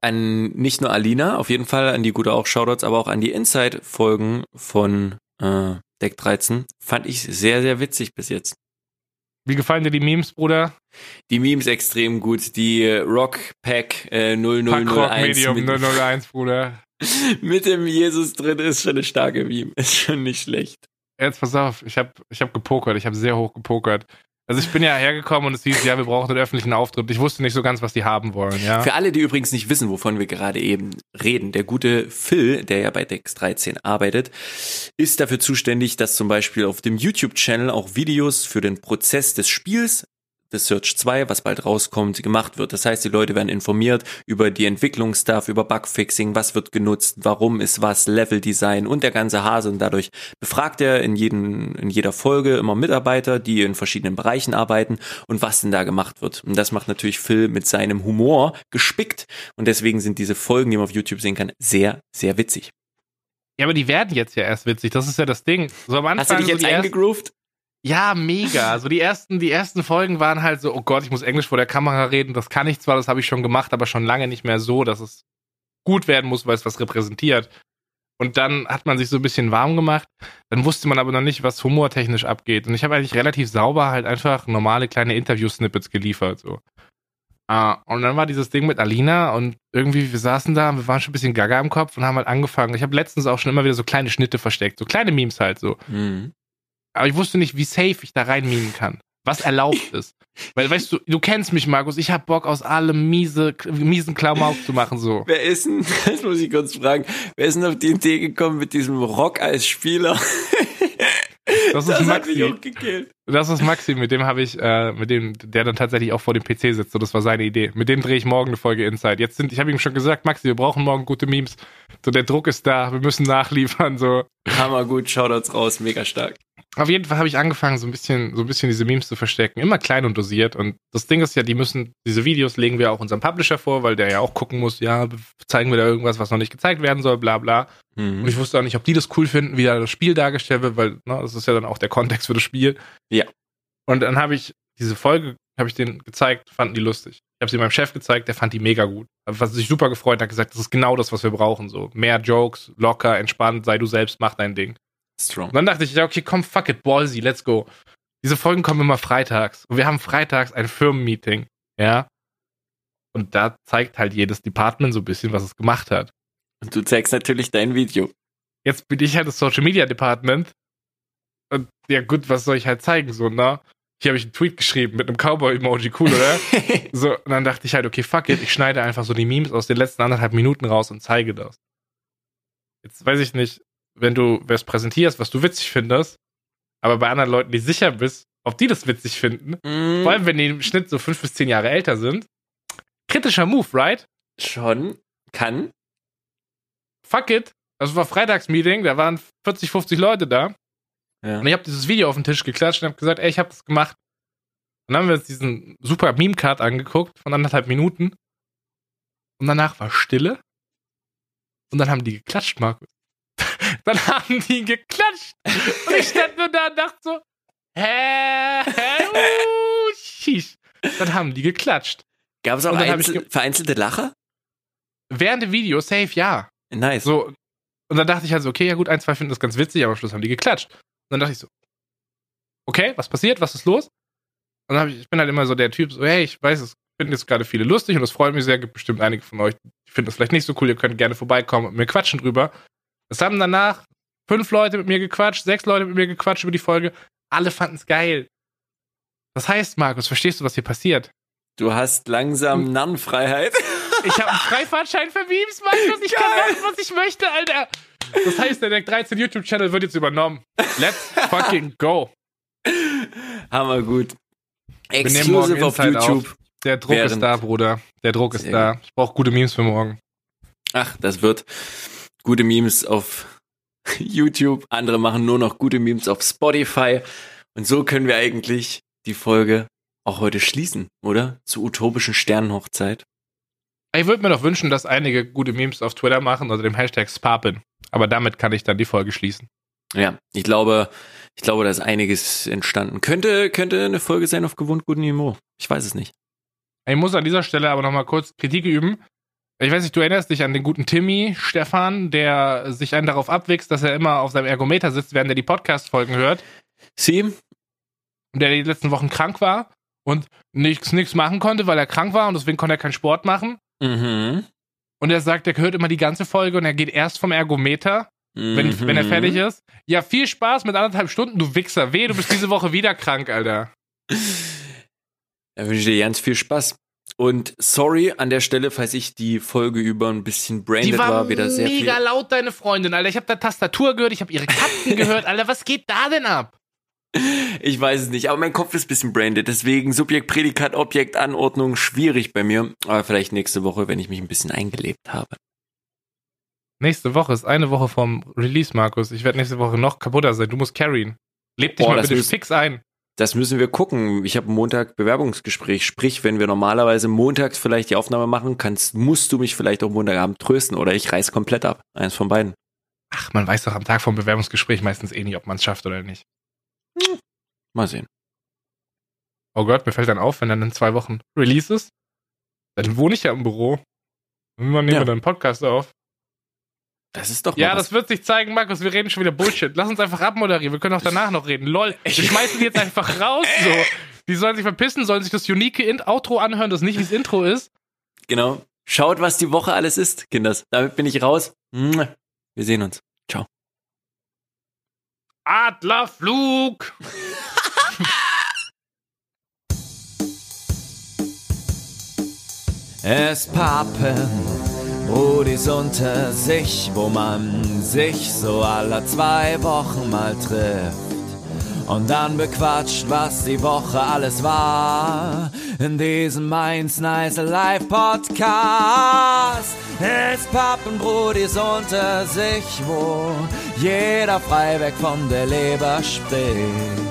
an nicht nur Alina, auf jeden Fall an die gute auch Shoutouts, aber auch an die Inside-Folgen von äh, Deck 13. Fand ich sehr, sehr witzig bis jetzt. Wie gefallen dir die Memes, Bruder? Die Memes extrem gut. Die äh, Rock Pack äh, Punkrock 0001 Medium mit, 001, Bruder. mit dem Jesus drin ist schon eine starke Meme. Ist schon nicht schlecht. Jetzt pass auf, ich habe ich hab gepokert, ich habe sehr hoch gepokert. Also ich bin ja hergekommen und es hieß, ja, wir brauchen einen öffentlichen Auftritt. Ich wusste nicht so ganz, was die haben wollen, ja. Für alle, die übrigens nicht wissen, wovon wir gerade eben reden, der gute Phil, der ja bei Dex 13 arbeitet, ist dafür zuständig, dass zum Beispiel auf dem YouTube-Channel auch Videos für den Prozess des Spiels The Search 2, was bald rauskommt, gemacht wird. Das heißt, die Leute werden informiert über die Entwicklungsstuff, über Bugfixing, was wird genutzt, warum ist was, Leveldesign und der ganze Hase. Und dadurch befragt er in, jeden, in jeder Folge immer Mitarbeiter, die in verschiedenen Bereichen arbeiten und was denn da gemacht wird. Und das macht natürlich Phil mit seinem Humor gespickt. Und deswegen sind diese Folgen, die man auf YouTube sehen kann, sehr, sehr witzig. Ja, aber die werden jetzt ja erst witzig. Das ist ja das Ding. So am Anfang Hast du dich so jetzt ersten, eingegroovt? Ja, mega. Also die ersten, die ersten Folgen waren halt so, oh Gott, ich muss Englisch vor der Kamera reden. Das kann ich zwar, das habe ich schon gemacht, aber schon lange nicht mehr so, dass es gut werden muss, weil es was repräsentiert. Und dann hat man sich so ein bisschen warm gemacht. Dann wusste man aber noch nicht, was humortechnisch abgeht. Und ich habe eigentlich relativ sauber halt einfach normale kleine Interview-Snippets geliefert. So. Uh, und dann war dieses Ding mit Alina und irgendwie, wir saßen da, wir waren schon ein bisschen gaga im Kopf und haben halt angefangen. Ich habe letztens auch schon immer wieder so kleine Schnitte versteckt, so kleine Memes halt so. Mhm. Aber ich wusste nicht, wie safe ich da rein memen kann was erlaubt ist. Weil, weißt du, du kennst mich, Markus, ich hab Bock, aus allem miese, miesen Klamauk zu machen, so. Wer ist denn, das muss ich kurz fragen, wer ist denn auf die Idee gekommen mit diesem Rock als Spieler? Das ist das Maxi. Das ist Maxi, mit dem habe ich, äh, mit dem, der dann tatsächlich auch vor dem PC sitzt. So, das war seine Idee. Mit dem drehe ich morgen eine Folge Inside. Jetzt sind, ich habe ihm schon gesagt, Maxi, wir brauchen morgen gute Memes. So, der Druck ist da, wir müssen nachliefern. So. Hammer gut, Shoutouts raus, mega stark. Auf jeden Fall habe ich angefangen, so ein bisschen, so ein bisschen diese Memes zu verstecken. Immer klein und dosiert. Und das Ding ist ja, die müssen, diese Videos legen wir auch unserem Publisher vor, weil der ja auch gucken muss, ja, zeigen wir da irgendwas, was noch nicht gezeigt werden soll, bla bla. Mhm. Und ich wusste auch nicht, ob die das cool finden, wie da das Spiel dargestellt wird, weil, ne, das ist ja dann auch der Kontext für das Spiel. Ja. Und dann habe ich diese Folge, habe ich denen gezeigt, fanden die lustig. Ich habe sie meinem Chef gezeigt, der fand die mega gut. Was sich super gefreut hat, gesagt, das ist genau das, was wir brauchen. So mehr Jokes, locker, entspannt, sei du selbst, mach dein Ding. Strong. Und dann dachte ich, ja, okay, komm, fuck it, ballsy, let's go. Diese Folgen kommen immer freitags. Und wir haben freitags ein Firmenmeeting. Ja. Und da zeigt halt jedes Department so ein bisschen, was es gemacht hat. Und du zeigst natürlich dein Video. Jetzt bin ich halt das Social Media Department. Und ja, gut, was soll ich halt zeigen, so, ne? Hier habe ich einen Tweet geschrieben mit einem Cowboy-Emoji, cool, oder? so, und dann dachte ich halt, okay, fuck it, ich schneide einfach so die Memes aus den letzten anderthalb Minuten raus und zeige das. Jetzt weiß ich nicht, wenn du was präsentierst, was du witzig findest, aber bei anderen Leuten, die sicher bist, ob die das witzig finden, mm. vor allem wenn die im Schnitt so fünf bis zehn Jahre älter sind, kritischer Move, right? Schon, kann. Fuck it. Das war Freitagsmeeting, da waren 40, 50 Leute da. Ja. Und ich habe dieses Video auf den Tisch geklatscht und habe gesagt, ey, ich habe das gemacht. Und dann haben wir uns diesen super Meme-Card angeguckt von anderthalb Minuten. Und danach war Stille. Und dann haben die geklatscht, Markus. Dann haben die geklatscht. Und ich stand nur da und dachte so, hä, hä, uh, schieß. Dann haben die geklatscht. Gab es auch einzel vereinzelte Lacher? Während dem Video, safe, ja. Nice. So, und dann dachte ich halt so, okay, ja gut, ein, zwei finden das ganz witzig, aber am Schluss haben die geklatscht. Und dann dachte ich so, okay, was passiert, was ist los? Und dann ich, ich bin halt immer so der Typ, so, hey, ich weiß, es finden jetzt gerade viele lustig und das freut mich sehr, gibt bestimmt einige von euch, die finden das vielleicht nicht so cool, ihr könnt gerne vorbeikommen und mir quatschen drüber. Es haben danach fünf Leute mit mir gequatscht, sechs Leute mit mir gequatscht über die Folge. Alle fanden es geil. Das heißt, Markus, verstehst du, was hier passiert? Du hast langsam Nannenfreiheit. Ich habe einen Freifahrtschein für Memes, Markus. Ich Geil. kann machen, was ich möchte, Alter. Das heißt, der Deck 13 YouTube-Channel wird jetzt übernommen. Let's fucking go. Hammer gut. Exclusive auf YouTube. Auf. Der Druck Während ist da, Bruder. Der Druck ist da. Ich brauche gute Memes für morgen. Ach, das wird gute Memes auf YouTube. Andere machen nur noch gute Memes auf Spotify. Und so können wir eigentlich die Folge auch heute schließen, oder? Zur utopischen Sternenhochzeit. Ich würde mir doch wünschen, dass einige gute Memes auf Twitter machen unter dem Hashtag Sparpin. Aber damit kann ich dann die Folge schließen. Ja, ich glaube, ich glaube, da ist einiges entstanden. Könnte, könnte eine Folge sein auf gewohnt gutem Niveau. Ich weiß es nicht. Ich muss an dieser Stelle aber nochmal kurz Kritik üben. Ich weiß nicht, du erinnerst dich an den guten Timmy, Stefan, der sich einen darauf abwächst, dass er immer auf seinem Ergometer sitzt, während er die Podcast-Folgen hört. Sie? Der die letzten Wochen krank war und nichts, nichts machen konnte, weil er krank war und deswegen konnte er keinen Sport machen. Mhm. Und er sagt, er hört immer die ganze Folge und er geht erst vom Ergometer, mhm. wenn, wenn er fertig ist. Ja, viel Spaß mit anderthalb Stunden, du Wichser. Weh, du bist diese Woche wieder krank, Alter. Er wünsche dir ganz viel Spaß. Und sorry an der Stelle, falls ich die Folge über ein bisschen branded die war, war wieder sehr mega viel. laut, deine Freundin, Alter. Ich habe da Tastatur gehört, ich habe ihre Katzen gehört, Alter. Was geht da denn ab? Ich weiß es nicht, aber mein Kopf ist ein bisschen branded, deswegen Subjekt, Prädikat, Objekt, Anordnung schwierig bei mir. Aber vielleicht nächste Woche, wenn ich mich ein bisschen eingelebt habe. Nächste Woche ist eine Woche vom Release, Markus. Ich werde nächste Woche noch kaputter sein. Du musst carryen. Leb dich oh, mal bitte fix ein. Das müssen wir gucken. Ich habe Montag Bewerbungsgespräch. Sprich, wenn wir normalerweise montags vielleicht die Aufnahme machen, kannst, musst du mich vielleicht auch Montagabend trösten oder ich reiß komplett ab. Eins von beiden. Ach, man weiß doch am Tag vom Bewerbungsgespräch meistens eh nicht, ob man es schafft oder nicht. Hm. Mal sehen. Oh Gott, mir fällt dann auf, wenn dann in zwei Wochen Release ist, dann wohne ich ja im Büro. Wann nehmen Ja. wir dann einen Podcast auf? Das ist doch mal Ja, was. das wird sich zeigen, Markus. Wir reden schon wieder Bullshit. Lass uns einfach abmoderieren. Wir können auch danach noch reden. Lol. Wir schmeißen die jetzt einfach raus. So. Die sollen sich verpissen, sollen sich das unique In Outro anhören, das nicht wie das Intro ist. Genau. Schaut, was die Woche alles ist, Kinders. Damit bin ich raus. Wir sehen uns. Ciao. Adlerflug. Es pappen Brudis unter sich, wo man sich so alle zwei Wochen mal trifft. Und dann bequatscht, was die Woche alles war. In diesem Mainz Nice Live Podcast. Es pappen Brudis unter sich, wo jeder frei von der Leber spricht.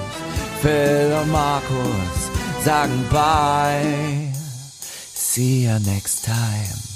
Phil und Markus sagen bye. See you next time.